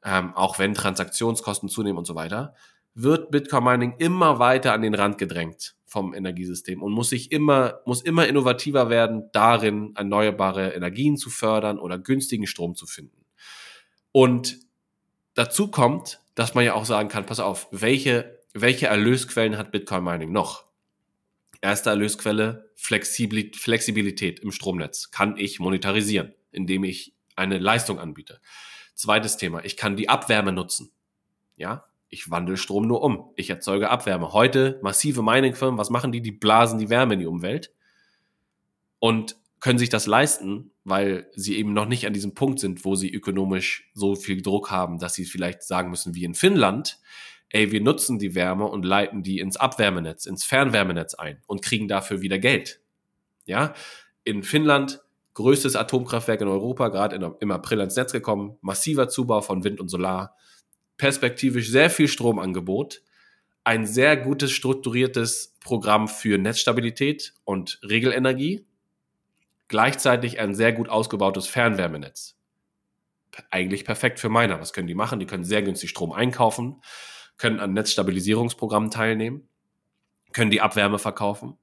ähm, auch wenn Transaktionskosten zunehmen und so weiter, wird Bitcoin Mining immer weiter an den Rand gedrängt vom Energiesystem und muss sich immer, muss immer innovativer werden, darin erneuerbare Energien zu fördern oder günstigen Strom zu finden. Und dazu kommt, dass man ja auch sagen kann, pass auf, welche, welche Erlösquellen hat Bitcoin Mining noch? Erste Erlösquelle, Flexibilität im Stromnetz. Kann ich monetarisieren, indem ich eine Leistung anbiete. Zweites Thema, ich kann die Abwärme nutzen. Ja, ich wandle Strom nur um. Ich erzeuge Abwärme. Heute massive Mining-Firmen, was machen die? Die blasen die Wärme in die Umwelt und können sich das leisten, weil sie eben noch nicht an diesem Punkt sind, wo sie ökonomisch so viel Druck haben, dass sie vielleicht sagen müssen, wie in Finnland, ey, wir nutzen die Wärme und leiten die ins Abwärmenetz, ins Fernwärmenetz ein und kriegen dafür wieder Geld. Ja, in Finnland größtes Atomkraftwerk in Europa, gerade im April ans Netz gekommen, massiver Zubau von Wind und Solar, perspektivisch sehr viel Stromangebot, ein sehr gutes strukturiertes Programm für Netzstabilität und Regelenergie, gleichzeitig ein sehr gut ausgebautes Fernwärmenetz. Eigentlich perfekt für Miner. Was können die machen? Die können sehr günstig Strom einkaufen, können an Netzstabilisierungsprogrammen teilnehmen, können die Abwärme verkaufen.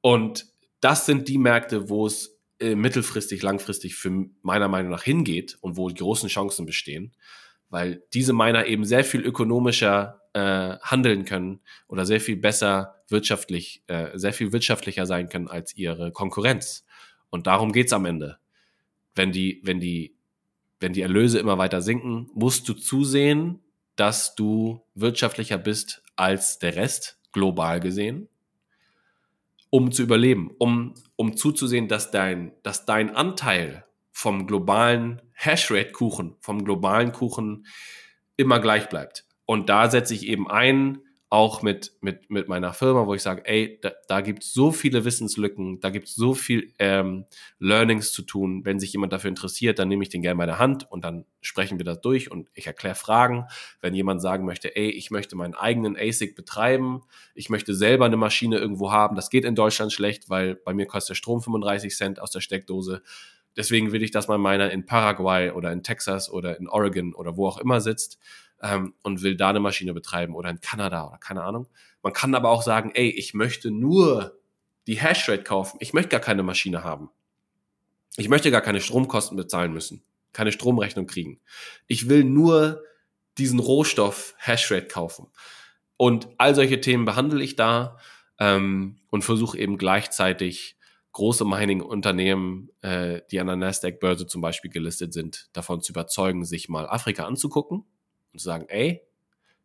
Und das sind die Märkte, wo es äh, mittelfristig, langfristig für meiner Meinung nach hingeht und wo die großen Chancen bestehen, weil diese Miner eben sehr viel ökonomischer äh, handeln können oder sehr viel besser wirtschaftlich, äh, sehr viel wirtschaftlicher sein können als ihre Konkurrenz. Und darum geht's am Ende. Wenn die, wenn die, wenn die Erlöse immer weiter sinken, musst du zusehen, dass du wirtschaftlicher bist als der Rest, global gesehen um zu überleben, um, um zuzusehen, dass dein, dass dein Anteil vom globalen Hashrate-Kuchen, vom globalen Kuchen immer gleich bleibt. Und da setze ich eben ein, auch mit, mit, mit meiner Firma, wo ich sage, ey, da, da gibt es so viele Wissenslücken, da gibt es so viel ähm, Learnings zu tun. Wenn sich jemand dafür interessiert, dann nehme ich den gerne bei der Hand und dann sprechen wir das durch und ich erkläre Fragen. Wenn jemand sagen möchte, ey, ich möchte meinen eigenen ASIC betreiben, ich möchte selber eine Maschine irgendwo haben, das geht in Deutschland schlecht, weil bei mir kostet der Strom 35 Cent aus der Steckdose. Deswegen will ich, dass mein meiner in Paraguay oder in Texas oder in Oregon oder wo auch immer sitzt ähm, und will da eine Maschine betreiben oder in Kanada oder keine Ahnung. Man kann aber auch sagen, ey, ich möchte nur die Hashrate kaufen. Ich möchte gar keine Maschine haben. Ich möchte gar keine Stromkosten bezahlen müssen, keine Stromrechnung kriegen. Ich will nur diesen Rohstoff Hashrate kaufen. Und all solche Themen behandle ich da ähm, und versuche eben gleichzeitig große Mining-Unternehmen, äh, die an der Nasdaq-Börse zum Beispiel gelistet sind, davon zu überzeugen, sich mal Afrika anzugucken und zu sagen, ey,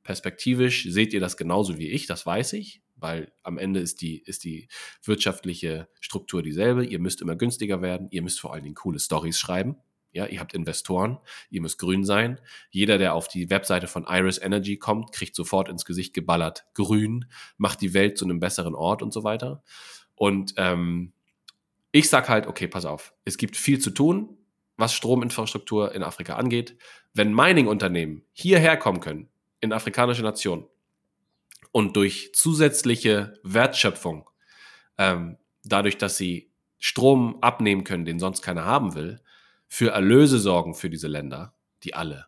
perspektivisch seht ihr das genauso wie ich, das weiß ich, weil am Ende ist die, ist die wirtschaftliche Struktur dieselbe. Ihr müsst immer günstiger werden, ihr müsst vor allen Dingen coole Stories schreiben. Ja, ihr habt Investoren, ihr müsst grün sein. Jeder, der auf die Webseite von Iris Energy kommt, kriegt sofort ins Gesicht geballert grün, macht die Welt zu einem besseren Ort und so weiter. Und ähm, ich sag halt, okay, pass auf, es gibt viel zu tun, was Strominfrastruktur in Afrika angeht. Wenn Mining-Unternehmen hierher kommen können, in afrikanische Nationen, und durch zusätzliche Wertschöpfung, ähm, dadurch, dass sie Strom abnehmen können, den sonst keiner haben will, für Erlöse sorgen für diese Länder, die alle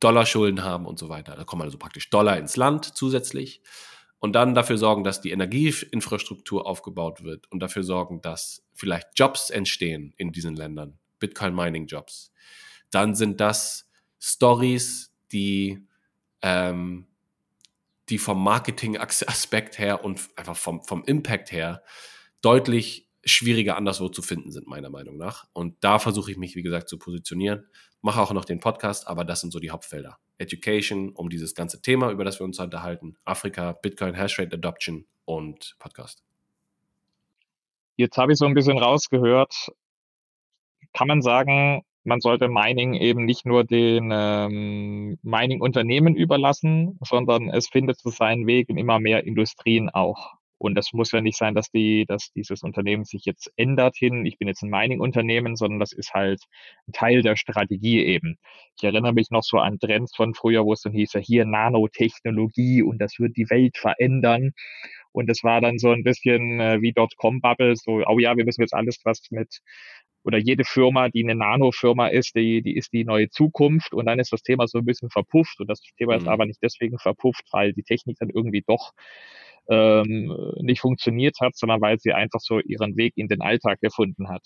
Dollarschulden haben und so weiter. Da kommen also praktisch Dollar ins Land zusätzlich und dann dafür sorgen, dass die Energieinfrastruktur aufgebaut wird und dafür sorgen, dass vielleicht Jobs entstehen in diesen Ländern, Bitcoin-Mining-Jobs, dann sind das Stories, die, ähm, die vom Marketing-Aspekt her und einfach vom, vom Impact her deutlich schwieriger anderswo zu finden sind, meiner Meinung nach. Und da versuche ich mich, wie gesagt, zu positionieren. Mache auch noch den Podcast, aber das sind so die Hauptfelder. Education, um dieses ganze Thema, über das wir uns unterhalten, Afrika, Bitcoin, Hashrate Adoption und Podcast. Jetzt habe ich so ein bisschen rausgehört, kann man sagen, man sollte Mining eben nicht nur den ähm, Mining-Unternehmen überlassen, sondern es findet so seinen Weg in immer mehr Industrien auch. Und das muss ja nicht sein, dass die, dass dieses Unternehmen sich jetzt ändert hin. Ich bin jetzt ein Mining-Unternehmen, sondern das ist halt ein Teil der Strategie eben. Ich erinnere mich noch so an Trends von früher, wo es dann hieß ja hier Nanotechnologie und das wird die Welt verändern. Und das war dann so ein bisschen äh, wie Dotcom-Bubble, so, oh ja, wir müssen jetzt alles, was mit oder jede Firma, die eine Nano-Firma ist, die, die ist die neue Zukunft und dann ist das Thema so ein bisschen verpufft und das Thema mhm. ist aber nicht deswegen verpufft, weil die Technik dann irgendwie doch ähm, nicht funktioniert hat, sondern weil sie einfach so ihren Weg in den Alltag gefunden hat.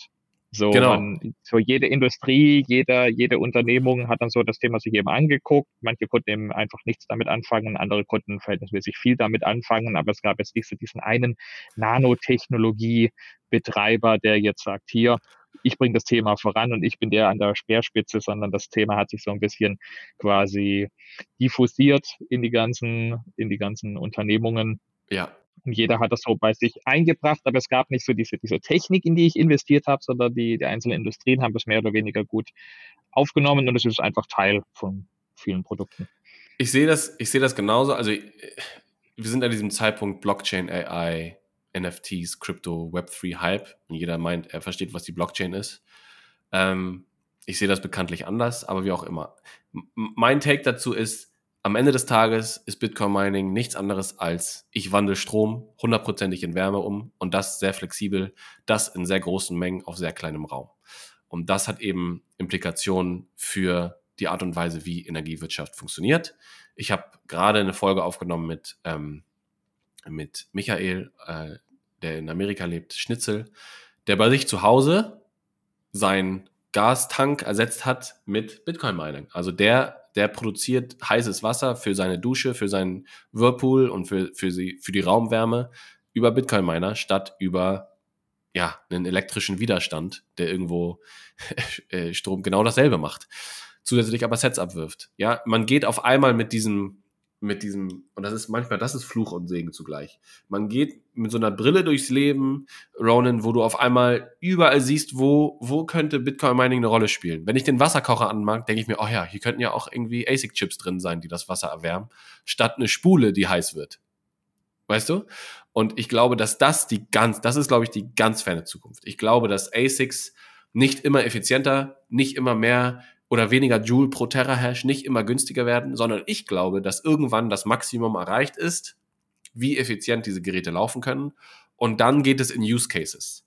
So, genau. man, so jede Industrie, jeder, jede Unternehmung hat dann so das Thema sich eben angeguckt. Manche konnten eben einfach nichts damit anfangen, andere konnten verhältnismäßig viel damit anfangen, aber es gab jetzt nicht so diesen einen Nanotechnologie-Betreiber, der jetzt sagt, hier, ich bringe das Thema voran und ich bin der an der Speerspitze, sondern das Thema hat sich so ein bisschen quasi diffusiert in die ganzen, in die ganzen Unternehmungen. Ja. Und jeder hat das so bei sich eingebracht, aber es gab nicht so diese, diese Technik, in die ich investiert habe, sondern die, die einzelnen Industrien haben das mehr oder weniger gut aufgenommen und es ist einfach Teil von vielen Produkten. Ich sehe das, ich sehe das genauso. Also wir sind an diesem Zeitpunkt Blockchain, AI, NFTs, Crypto, Web3 Hype. Und jeder meint, er versteht, was die Blockchain ist. Ähm, ich sehe das bekanntlich anders, aber wie auch immer. M mein Take dazu ist, am Ende des Tages ist Bitcoin Mining nichts anderes als ich wandle Strom hundertprozentig in Wärme um und das sehr flexibel, das in sehr großen Mengen auf sehr kleinem Raum. Und das hat eben Implikationen für die Art und Weise, wie Energiewirtschaft funktioniert. Ich habe gerade eine Folge aufgenommen mit, ähm, mit Michael, äh, der in Amerika lebt, Schnitzel, der bei sich zu Hause seinen Gastank ersetzt hat mit Bitcoin Mining. Also der, der produziert heißes Wasser für seine Dusche, für seinen Whirlpool und für, für, sie, für die Raumwärme über Bitcoin Miner statt über ja, einen elektrischen Widerstand, der irgendwo *laughs* äh, Strom genau dasselbe macht. Zusätzlich aber Sets abwirft. Ja, man geht auf einmal mit diesem, mit diesem, und das ist manchmal, das ist Fluch und Segen zugleich. Man geht mit so einer Brille durchs Leben, Ronan, wo du auf einmal überall siehst, wo, wo könnte Bitcoin Mining eine Rolle spielen. Wenn ich den Wasserkocher anmag, denke ich mir, oh ja, hier könnten ja auch irgendwie ASIC-Chips drin sein, die das Wasser erwärmen, statt eine Spule, die heiß wird. Weißt du? Und ich glaube, dass das die ganz, das ist, glaube ich, die ganz ferne Zukunft. Ich glaube, dass ASICs nicht immer effizienter, nicht immer mehr oder weniger Joule pro Terahash, nicht immer günstiger werden, sondern ich glaube, dass irgendwann das Maximum erreicht ist, wie effizient diese Geräte laufen können. Und dann geht es in Use Cases.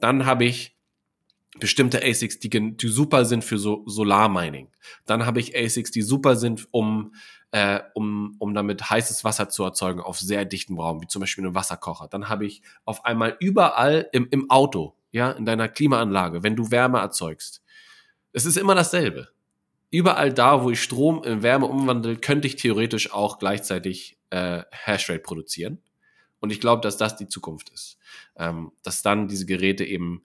Dann habe ich bestimmte ASICs, die, die super sind für so Solarmining. Dann habe ich ASICs, die super sind, um, äh, um, um damit heißes Wasser zu erzeugen auf sehr dichtem Raum, wie zum Beispiel einen Wasserkocher. Dann habe ich auf einmal überall im, im Auto, ja, in deiner Klimaanlage, wenn du Wärme erzeugst. Es ist immer dasselbe. Überall da, wo ich Strom in Wärme umwandle, könnte ich theoretisch auch gleichzeitig äh, Hashrate produzieren. Und ich glaube, dass das die Zukunft ist. Ähm, dass dann diese Geräte eben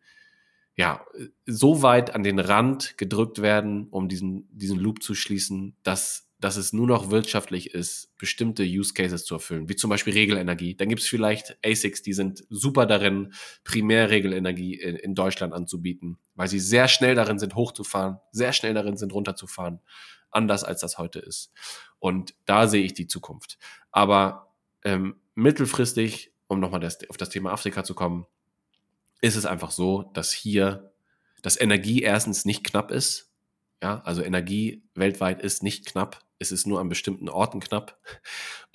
ja, so weit an den Rand gedrückt werden, um diesen, diesen Loop zu schließen, dass, dass es nur noch wirtschaftlich ist, bestimmte Use Cases zu erfüllen, wie zum Beispiel Regelenergie. Dann gibt es vielleicht ASICs, die sind super darin, Primärregelenergie in, in Deutschland anzubieten, weil sie sehr schnell darin sind, hochzufahren, sehr schnell darin sind, runterzufahren, anders als das heute ist. Und da sehe ich die Zukunft. Aber ähm, mittelfristig, um nochmal auf das Thema Afrika zu kommen, ist es einfach so, dass hier das Energie erstens nicht knapp ist. Ja, also Energie weltweit ist nicht knapp. Es ist nur an bestimmten Orten knapp.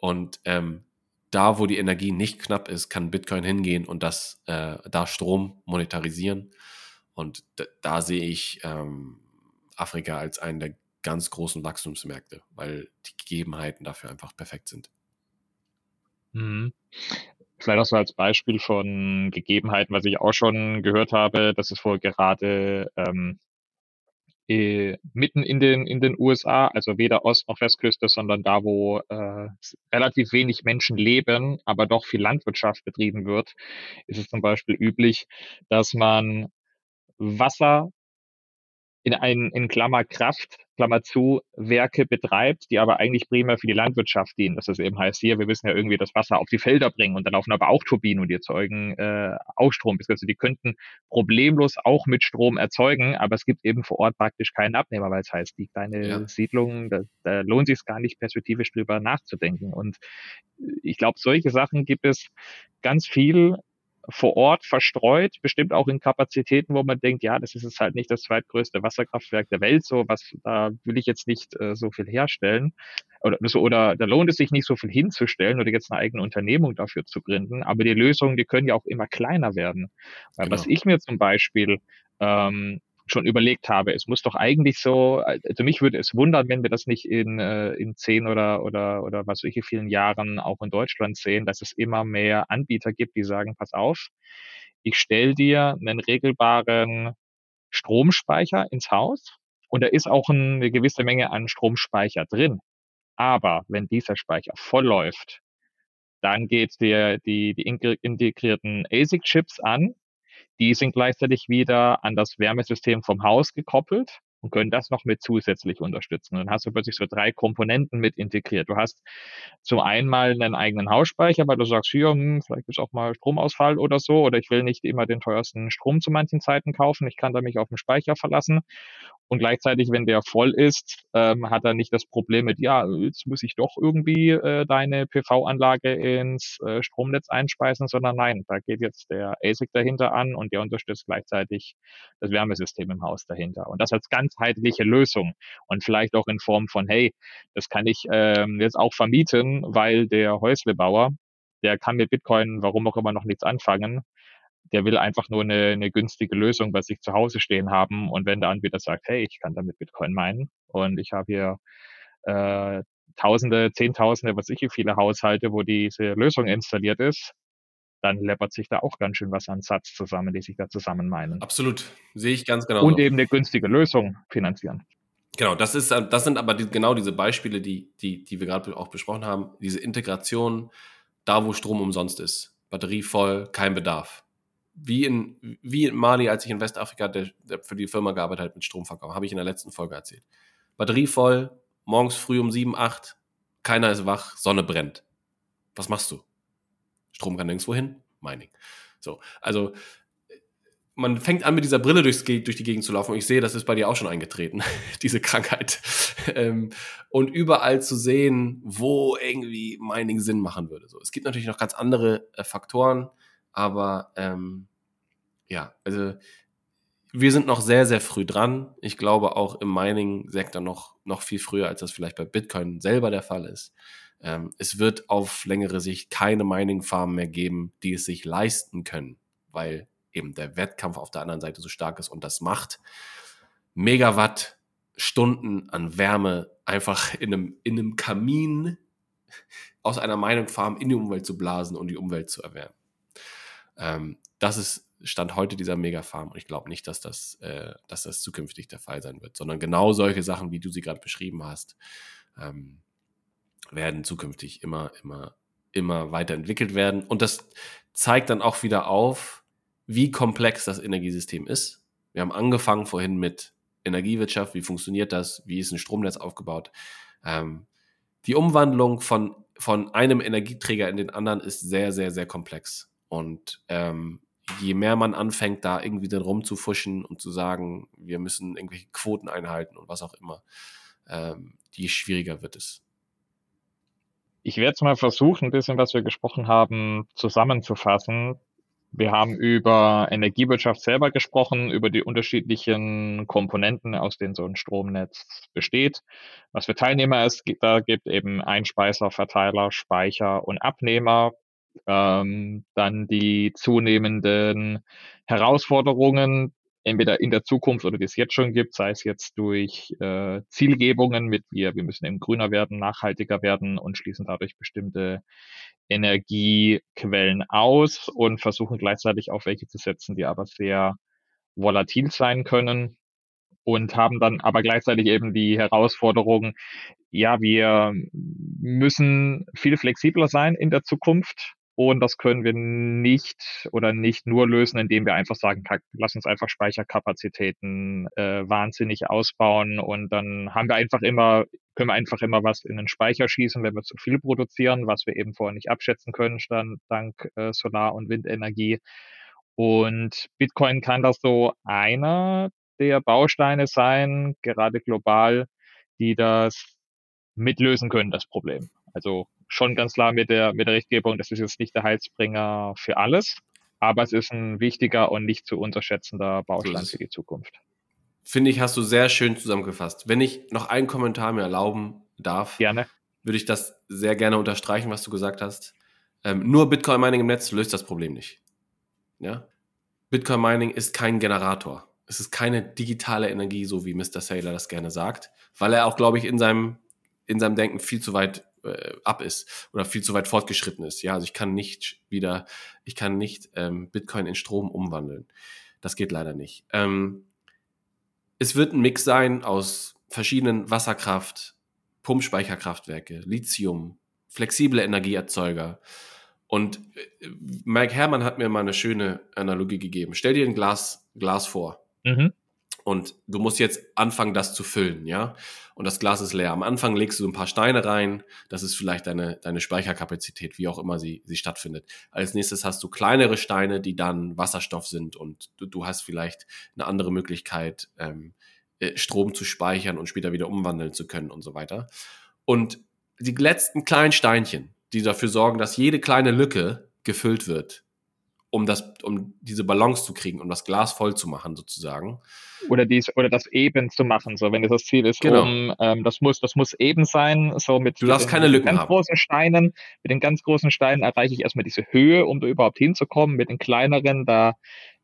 Und ähm, da, wo die Energie nicht knapp ist, kann Bitcoin hingehen und das äh, da Strom monetarisieren. Und da sehe ich ähm, Afrika als einen der ganz großen Wachstumsmärkte, weil die Gegebenheiten dafür einfach perfekt sind. Mhm. Vielleicht auch so als Beispiel von Gegebenheiten, was ich auch schon gehört habe, dass es wohl gerade ähm, äh, mitten in den, in den USA, also weder Ost- noch Westküste, sondern da, wo äh, relativ wenig Menschen leben, aber doch viel Landwirtschaft betrieben wird, ist es zum Beispiel üblich, dass man Wasser in ein, in Klammer Kraft, Klammer zu, Werke betreibt, die aber eigentlich primär für die Landwirtschaft dienen. Das ist eben heißt hier, wir müssen ja irgendwie das Wasser auf die Felder bringen und dann laufen aber auch Turbinen und die erzeugen äh, auch Strom. Also die könnten problemlos auch mit Strom erzeugen, aber es gibt eben vor Ort praktisch keinen Abnehmer, weil es heißt, die kleine ja. Siedlung, da, da lohnt sich es gar nicht perspektivisch drüber nachzudenken. Und ich glaube, solche Sachen gibt es ganz viel vor Ort verstreut, bestimmt auch in Kapazitäten, wo man denkt, ja, das ist jetzt halt nicht das zweitgrößte Wasserkraftwerk der Welt, so was, da will ich jetzt nicht äh, so viel herstellen. Oder, so, oder da lohnt es sich nicht so viel hinzustellen oder jetzt eine eigene Unternehmung dafür zu gründen. Aber die Lösungen, die können ja auch immer kleiner werden. Genau. Was ich mir zum Beispiel ähm, schon überlegt habe. Es muss doch eigentlich so, also mich würde es wundern, wenn wir das nicht in, äh, in zehn oder, oder, oder was welche vielen Jahren auch in Deutschland sehen, dass es immer mehr Anbieter gibt, die sagen, pass auf, ich stelle dir einen regelbaren Stromspeicher ins Haus und da ist auch eine gewisse Menge an Stromspeicher drin. Aber wenn dieser Speicher voll läuft, dann geht dir die, die integrierten ASIC-Chips an die sind gleichzeitig wieder an das Wärmesystem vom Haus gekoppelt und können das noch mit zusätzlich unterstützen. Dann hast du plötzlich so drei Komponenten mit integriert. Du hast zum einen mal einen eigenen Hausspeicher, weil du sagst, hier, hm, vielleicht ist auch mal Stromausfall oder so, oder ich will nicht immer den teuersten Strom zu manchen Zeiten kaufen. Ich kann da mich auf den Speicher verlassen. Und gleichzeitig, wenn der voll ist, ähm, hat er nicht das Problem mit, ja, jetzt muss ich doch irgendwie äh, deine PV-Anlage ins äh, Stromnetz einspeisen, sondern nein, da geht jetzt der ASIC dahinter an und der unterstützt gleichzeitig das Wärmesystem im Haus dahinter. Und das als ganzheitliche Lösung und vielleicht auch in Form von, hey, das kann ich ähm, jetzt auch vermieten, weil der Häuslebauer, der kann mit Bitcoin, warum auch immer, noch nichts anfangen der will einfach nur eine, eine günstige Lösung bei sich zu Hause stehen haben. Und wenn der Anbieter sagt, hey, ich kann damit Bitcoin meinen und ich habe hier äh, Tausende, Zehntausende, was ich wie viele Haushalte, wo diese Lösung installiert ist, dann läppert sich da auch ganz schön was an Satz zusammen, die sich da zusammen meinen. Absolut, sehe ich ganz genau. Und eben eine günstige Lösung finanzieren. Genau, das ist, das sind aber die, genau diese Beispiele, die, die, die wir gerade auch besprochen haben. Diese Integration, da wo Strom umsonst ist. Batterie voll, kein Bedarf wie in, wie in Mali, als ich in Westafrika der, der für die Firma gearbeitet habe mit Stromverkauf, habe ich in der letzten Folge erzählt. Batterie voll, morgens früh um 7, 8, keiner ist wach, Sonne brennt. Was machst du? Strom kann nirgendwo hin, Mining. So, also man fängt an, mit dieser Brille durchs, durch die Gegend zu laufen und ich sehe, das ist bei dir auch schon eingetreten, *laughs* diese Krankheit. Ähm, und überall zu sehen, wo irgendwie Mining Sinn machen würde. So, es gibt natürlich noch ganz andere äh, Faktoren, aber ähm, ja, also wir sind noch sehr, sehr früh dran. Ich glaube auch im Mining-Sektor noch, noch viel früher, als das vielleicht bei Bitcoin selber der Fall ist. Ähm, es wird auf längere Sicht keine Mining-Farmen mehr geben, die es sich leisten können, weil eben der Wettkampf auf der anderen Seite so stark ist und das macht Megawatt Stunden an Wärme einfach in einem, in einem Kamin aus einer Mining-Farm in die Umwelt zu blasen und die Umwelt zu erwärmen. Ähm, das ist Stand heute dieser Mega-Farm und ich glaube nicht, dass das, äh, dass das zukünftig der Fall sein wird, sondern genau solche Sachen, wie du sie gerade beschrieben hast, ähm, werden zukünftig immer, immer, immer weiterentwickelt werden. Und das zeigt dann auch wieder auf, wie komplex das Energiesystem ist. Wir haben angefangen vorhin mit Energiewirtschaft, wie funktioniert das, wie ist ein Stromnetz aufgebaut. Ähm, die Umwandlung von, von einem Energieträger in den anderen ist sehr, sehr, sehr komplex. Und ähm, je mehr man anfängt, da irgendwie dann rumzufuschen und zu sagen, wir müssen irgendwelche Quoten einhalten und was auch immer, ähm, je schwieriger wird es. Ich werde jetzt mal versuchen, ein bisschen, was wir gesprochen haben, zusammenzufassen. Wir haben über Energiewirtschaft selber gesprochen, über die unterschiedlichen Komponenten, aus denen so ein Stromnetz besteht. Was für Teilnehmer es da gibt, eben Einspeiser, Verteiler, Speicher und Abnehmer ähm, dann die zunehmenden Herausforderungen, entweder in der Zukunft oder die es jetzt schon gibt, sei es jetzt durch äh, Zielgebungen mit wir, wir müssen eben grüner werden, nachhaltiger werden und schließen dadurch bestimmte Energiequellen aus und versuchen gleichzeitig auf welche zu setzen, die aber sehr volatil sein können und haben dann aber gleichzeitig eben die Herausforderung, ja, wir müssen viel flexibler sein in der Zukunft und das können wir nicht oder nicht nur lösen, indem wir einfach sagen, lass uns einfach Speicherkapazitäten äh, wahnsinnig ausbauen und dann haben wir einfach immer, können wir einfach immer was in den Speicher schießen, wenn wir zu viel produzieren, was wir eben vorher nicht abschätzen können, dann dank äh, Solar- und Windenergie. Und Bitcoin kann das so einer der Bausteine sein, gerade global, die das mitlösen können, das Problem. Also schon ganz klar mit der, mit der Rechtgebung, das ist jetzt nicht der Heilsbringer für alles, aber es ist ein wichtiger und nicht zu unterschätzender Baustein für die Zukunft. Finde ich, hast du sehr schön zusammengefasst. Wenn ich noch einen Kommentar mir erlauben darf, gerne. würde ich das sehr gerne unterstreichen, was du gesagt hast. Ähm, nur Bitcoin Mining im Netz löst das Problem nicht. Ja? Bitcoin Mining ist kein Generator. Es ist keine digitale Energie, so wie Mr. Saylor das gerne sagt, weil er auch, glaube ich, in seinem, in seinem Denken viel zu weit äh, ab ist oder viel zu weit fortgeschritten ist. Ja, also ich kann nicht wieder, ich kann nicht ähm, Bitcoin in Strom umwandeln. Das geht leider nicht. Ähm, es wird ein Mix sein aus verschiedenen Wasserkraft, Pumpspeicherkraftwerke, Lithium, flexible Energieerzeuger. Und äh, Mike Herrmann hat mir mal eine schöne Analogie gegeben. Stell dir ein Glas, Glas vor. Mhm. Und du musst jetzt anfangen, das zu füllen, ja. Und das Glas ist leer. Am Anfang legst du ein paar Steine rein. Das ist vielleicht deine, deine Speicherkapazität, wie auch immer sie, sie stattfindet. Als nächstes hast du kleinere Steine, die dann Wasserstoff sind und du, du hast vielleicht eine andere Möglichkeit, ähm, äh, Strom zu speichern und später wieder umwandeln zu können und so weiter. Und die letzten kleinen Steinchen, die dafür sorgen, dass jede kleine Lücke gefüllt wird, um das, um diese Balance zu kriegen, um das Glas voll zu machen, sozusagen. Oder dies, oder das eben zu machen, so wenn das Ziel ist, Genau. um, ähm, das muss, das muss eben sein, so mit, Du darfst mit den, keine Lücken ganz haben. großen Steinen, mit den ganz großen Steinen erreiche ich erstmal diese Höhe, um da überhaupt hinzukommen. Mit den kleineren, da,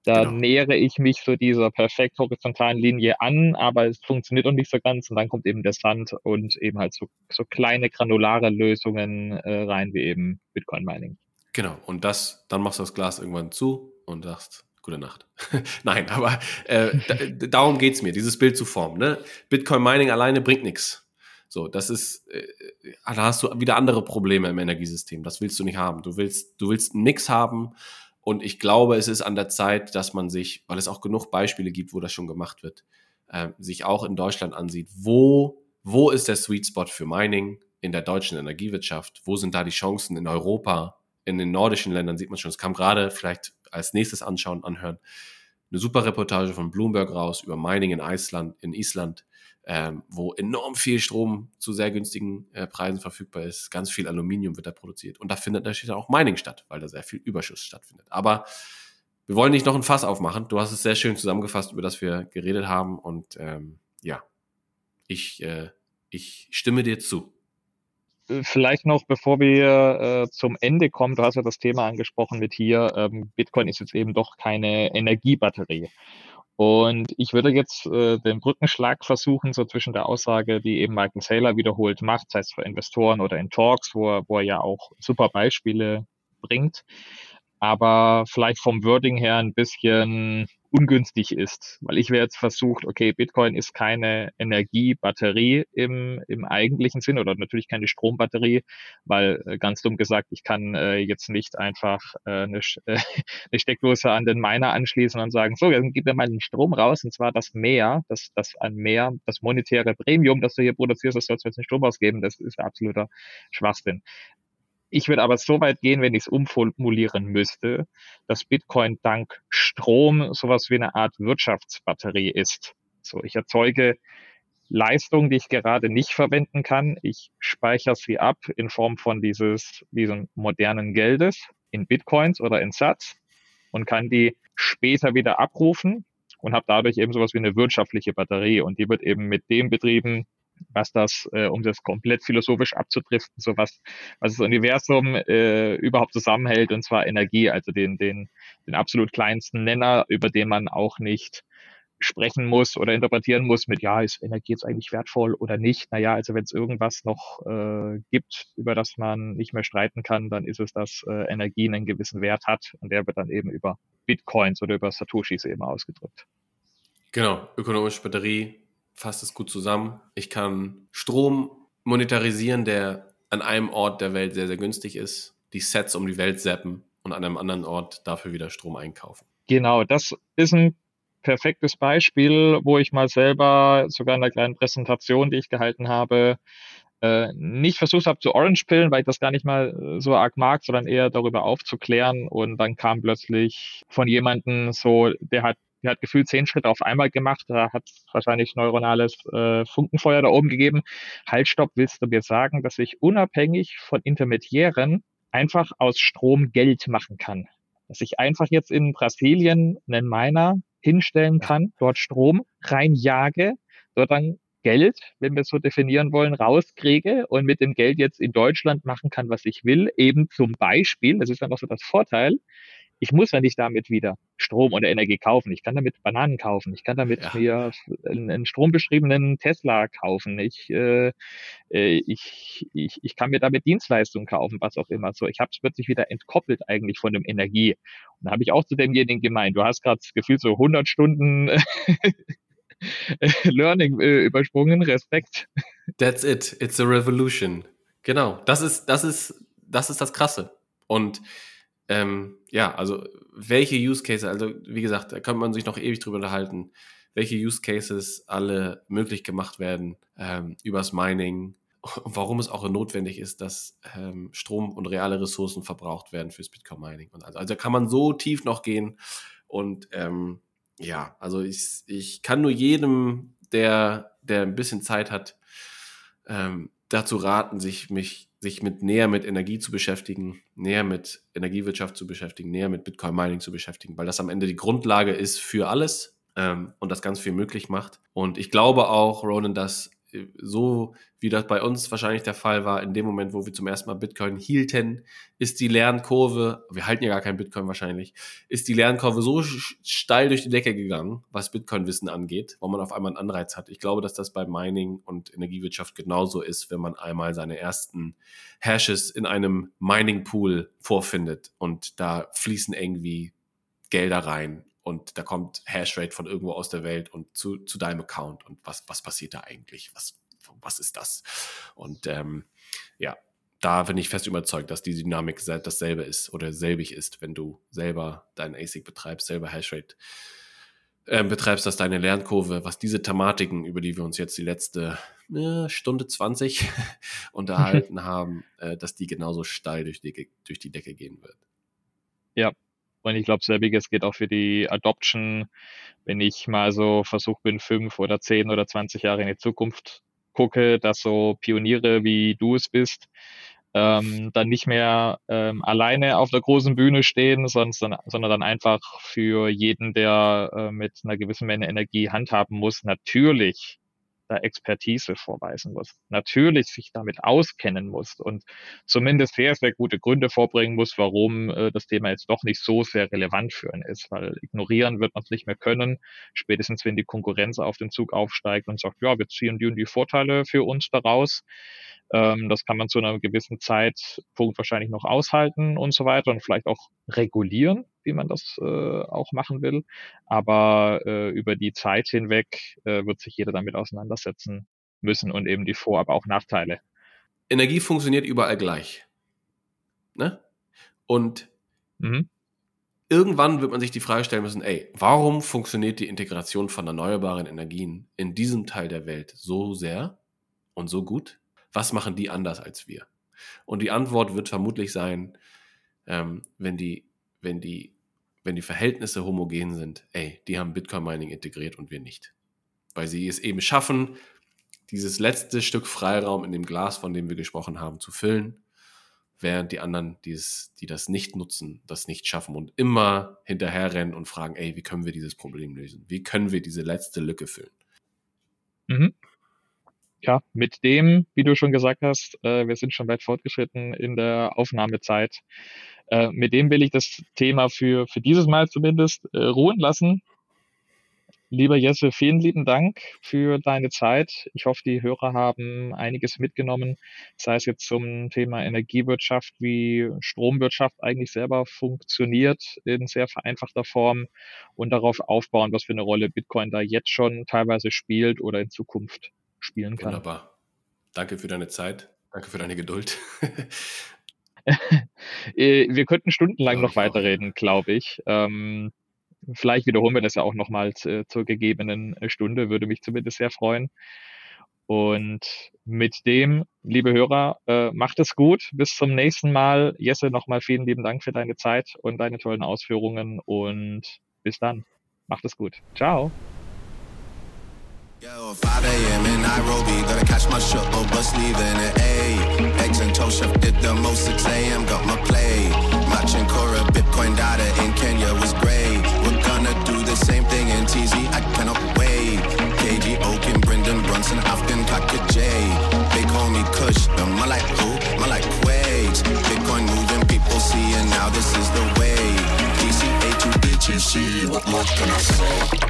da Genau. nähere ich mich so dieser perfekt horizontalen Linie an, aber es funktioniert noch nicht so ganz und dann kommt eben der Sand und eben halt so, so kleine granulare Lösungen äh, rein, wie eben Bitcoin Mining. Genau. Und das, dann machst du das Glas irgendwann zu und sagst, gute Nacht. *laughs* Nein, aber äh, da, darum geht's mir, dieses Bild zu formen. Ne? Bitcoin Mining alleine bringt nichts. So, das ist, äh, da hast du wieder andere Probleme im Energiesystem. Das willst du nicht haben. Du willst, du willst nichts haben. Und ich glaube, es ist an der Zeit, dass man sich, weil es auch genug Beispiele gibt, wo das schon gemacht wird, äh, sich auch in Deutschland ansieht, wo, wo ist der Sweet Spot für Mining in der deutschen Energiewirtschaft? Wo sind da die Chancen in Europa? In den nordischen Ländern sieht man schon, es kam gerade vielleicht als nächstes anschauen, anhören, eine super Reportage von Bloomberg raus über Mining in Island, in Island, ähm, wo enorm viel Strom zu sehr günstigen äh, Preisen verfügbar ist. Ganz viel Aluminium wird da produziert. Und da findet natürlich auch Mining statt, weil da sehr viel Überschuss stattfindet. Aber wir wollen nicht noch ein Fass aufmachen. Du hast es sehr schön zusammengefasst, über das wir geredet haben. Und ähm, ja, ich, äh, ich stimme dir zu. Vielleicht noch, bevor wir äh, zum Ende kommen, du hast ja das Thema angesprochen mit hier, ähm, Bitcoin ist jetzt eben doch keine Energiebatterie. Und ich würde jetzt äh, den Brückenschlag versuchen, so zwischen der Aussage, die eben Michael Saylor wiederholt macht, sei es für Investoren oder in Talks, wo er, wo er ja auch super Beispiele bringt, aber vielleicht vom Wording her ein bisschen ungünstig ist, weil ich wäre jetzt versucht, okay, Bitcoin ist keine Energiebatterie im, im eigentlichen Sinn oder natürlich keine Strombatterie, weil äh, ganz dumm gesagt, ich kann äh, jetzt nicht einfach äh, eine, äh, *laughs* eine Steckdose an den Miner anschließen und sagen, so, dann gib mir mal den Strom raus und zwar das Mehr, das, das an Mehr, das monetäre Premium, das du hier produzierst, das sollst du jetzt den Strom ausgeben, das ist absoluter Schwachsinn. Ich würde aber so weit gehen, wenn ich es umformulieren müsste, dass Bitcoin dank Strom sowas wie eine Art Wirtschaftsbatterie ist. So, ich erzeuge Leistung, die ich gerade nicht verwenden kann. Ich speichere sie ab in Form von dieses, diesem modernen Geldes in Bitcoins oder in Sats und kann die später wieder abrufen und habe dadurch eben sowas wie eine wirtschaftliche Batterie und die wird eben mit dem betrieben, was das, äh, um das komplett philosophisch abzudriften, so was, was das Universum äh, überhaupt zusammenhält, und zwar Energie, also den, den, den absolut kleinsten Nenner, über den man auch nicht sprechen muss oder interpretieren muss mit, ja, ist Energie jetzt eigentlich wertvoll oder nicht? Naja, also wenn es irgendwas noch äh, gibt, über das man nicht mehr streiten kann, dann ist es, dass äh, Energie einen gewissen Wert hat und der wird dann eben über Bitcoins oder über Satoshis eben ausgedrückt. Genau, ökonomische Batterie fasst es gut zusammen. Ich kann Strom monetarisieren, der an einem Ort der Welt sehr, sehr günstig ist, die Sets um die Welt zappen und an einem anderen Ort dafür wieder Strom einkaufen. Genau, das ist ein perfektes Beispiel, wo ich mal selber sogar in einer kleinen Präsentation, die ich gehalten habe, äh, nicht versucht habe zu Orange pillen, weil ich das gar nicht mal so arg mag, sondern eher darüber aufzuklären. Und dann kam plötzlich von jemandem so, der hat der hat gefühlt zehn Schritte auf einmal gemacht, da hat wahrscheinlich neuronales äh, Funkenfeuer da oben gegeben. Halt, stopp, willst du mir sagen, dass ich unabhängig von Intermediären einfach aus Strom Geld machen kann? Dass ich einfach jetzt in Brasilien einen Miner hinstellen kann, dort Strom reinjage, dort dann Geld, wenn wir es so definieren wollen, rauskriege und mit dem Geld jetzt in Deutschland machen kann, was ich will. Eben zum Beispiel, das ist dann auch so das Vorteil, ich muss ja nicht damit wieder Strom oder Energie kaufen. Ich kann damit Bananen kaufen. Ich kann damit ja. mir einen, einen strombeschriebenen Tesla kaufen. Ich, äh, ich, ich, ich kann mir damit Dienstleistungen kaufen, was auch immer. So, ich habe es plötzlich wieder entkoppelt eigentlich von dem Energie. Und da habe ich auch zu demjenigen gemeint, du hast gerade das Gefühl so 100 Stunden *laughs* Learning äh, übersprungen. Respekt. That's it. It's a revolution. Genau. Das ist, das ist, das ist das Krasse. Und ähm, ja, also welche Use Cases, also wie gesagt, da kann man sich noch ewig drüber unterhalten, welche Use Cases alle möglich gemacht werden ähm, übers Mining und *laughs* warum es auch notwendig ist, dass ähm, Strom und reale Ressourcen verbraucht werden fürs Bitcoin Mining. Und also, also kann man so tief noch gehen und ähm, ja, also ich, ich kann nur jedem der, der ein bisschen Zeit hat, ähm, dazu raten, sich, mich, sich mit näher mit Energie zu beschäftigen, näher mit Energiewirtschaft zu beschäftigen, näher mit Bitcoin Mining zu beschäftigen, weil das am Ende die Grundlage ist für alles ähm, und das ganz viel möglich macht. Und ich glaube auch, Ronan, dass so wie das bei uns wahrscheinlich der Fall war, in dem Moment, wo wir zum ersten Mal Bitcoin hielten, ist die Lernkurve, wir halten ja gar kein Bitcoin wahrscheinlich, ist die Lernkurve so steil durch die Decke gegangen, was Bitcoin-Wissen angeht, wo man auf einmal einen Anreiz hat. Ich glaube, dass das bei Mining und Energiewirtschaft genauso ist, wenn man einmal seine ersten Hashes in einem Mining-Pool vorfindet und da fließen irgendwie Gelder rein und da kommt Hashrate von irgendwo aus der Welt und zu, zu deinem Account und was, was passiert da eigentlich? Was, was ist das? Und ähm, ja, da bin ich fest überzeugt, dass die Dynamik dasselbe ist oder selbig ist, wenn du selber deinen ASIC betreibst, selber Hashrate äh, betreibst, dass deine Lernkurve, was diese Thematiken, über die wir uns jetzt die letzte äh, Stunde 20 *laughs* unterhalten *laughs* haben, äh, dass die genauso steil durch die, durch die Decke gehen wird. Ja, und ich glaube, selbiges geht auch für die Adoption. Wenn ich mal so versucht bin, fünf oder zehn oder zwanzig Jahre in die Zukunft gucke, dass so Pioniere wie du es bist, ähm, dann nicht mehr ähm, alleine auf der großen Bühne stehen, sondern, sondern dann einfach für jeden, der äh, mit einer gewissen Menge Energie handhaben muss, natürlich da Expertise vorweisen muss, natürlich sich damit auskennen muss und zumindest sehr, sehr gute Gründe vorbringen muss, warum äh, das Thema jetzt doch nicht so sehr relevant für ihn ist, weil ignorieren wird man es nicht mehr können, spätestens wenn die Konkurrenz auf den Zug aufsteigt und sagt, ja, wir ziehen die und die Vorteile für uns daraus. Ähm, das kann man zu einem gewissen Zeitpunkt wahrscheinlich noch aushalten und so weiter und vielleicht auch regulieren, wie man das äh, auch machen will. Aber äh, über die Zeit hinweg äh, wird sich jeder damit auseinandersetzen müssen und eben die Vor-, aber auch Nachteile. Energie funktioniert überall gleich. Ne? Und mhm. irgendwann wird man sich die Frage stellen müssen, ey, warum funktioniert die Integration von erneuerbaren Energien in diesem Teil der Welt so sehr und so gut? Was machen die anders als wir? Und die Antwort wird vermutlich sein, ähm, wenn die, wenn die, wenn die Verhältnisse homogen sind, ey, die haben Bitcoin Mining integriert und wir nicht. Weil sie es eben schaffen, dieses letzte Stück Freiraum in dem Glas, von dem wir gesprochen haben, zu füllen, während die anderen, die, es, die das nicht nutzen, das nicht schaffen und immer hinterherrennen und fragen, ey, wie können wir dieses Problem lösen? Wie können wir diese letzte Lücke füllen? Mhm ja, mit dem, wie du schon gesagt hast, äh, wir sind schon weit fortgeschritten in der Aufnahmezeit. Äh, mit dem will ich das Thema für, für dieses Mal zumindest äh, ruhen lassen. Lieber Jesse, vielen lieben Dank für deine Zeit. Ich hoffe, die Hörer haben einiges mitgenommen, sei es jetzt zum Thema Energiewirtschaft, wie Stromwirtschaft eigentlich selber funktioniert in sehr vereinfachter Form und darauf aufbauen, was für eine Rolle Bitcoin da jetzt schon teilweise spielt oder in Zukunft spielen kann. Wunderbar. Danke für deine Zeit. Danke für deine Geduld. *laughs* Äh, wir könnten stundenlang noch weiterreden, glaube ich. Ähm, vielleicht wiederholen wir das ja auch nochmals äh, zur gegebenen Stunde, würde mich zumindest sehr freuen. Und mit dem, liebe Hörer, äh, macht es gut. Bis zum nächsten Mal. Jesse, nochmal vielen lieben Dank für deine Zeit und deine tollen Ausführungen und bis dann. Macht es gut. Ciao. Yo, 5 a.m. in Nairobi, gotta catch my shuttle bus leaving at 8. Eggs and toast chef did the most 6 a.m. Got my play. Matching Cora, Bitcoin data in Kenya was great. We're gonna do the same thing in TZ, I cannot wait. KG Oaken, Brendan Brunson, Afghan Kaka J. Big homie Kush, the Malak who? Malak Quakes. Bitcoin moving, people seeing now this is the way. DCA to BTC, what more can I say?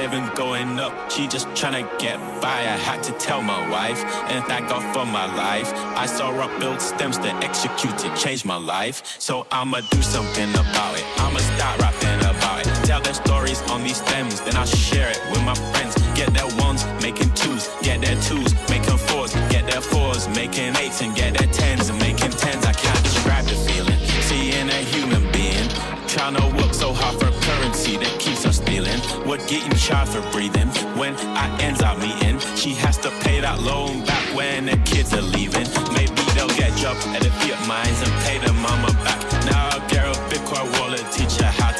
Living going up. She just trying to get by. I had to tell my wife, and thank God for my life. I saw her build stems to execute to change my life. So I'ma do something about it. I'ma start rapping about it. Tell their stories on these stems, then I'll share it with my friends. Get their ones, making twos. Get their twos, making fours. Get their fours, making eights, and get their tens, and making tens. I can't describe the feeling. Seeing a human being trying to work so hard for currency that stealing. We're getting charged for breathing. When I ends up meeting, she has to pay that loan back when the kids are leaving. Maybe they'll get jobs job at the fiat mines and pay the mama back. Now I'll get a Bitcoin wallet, teach her how to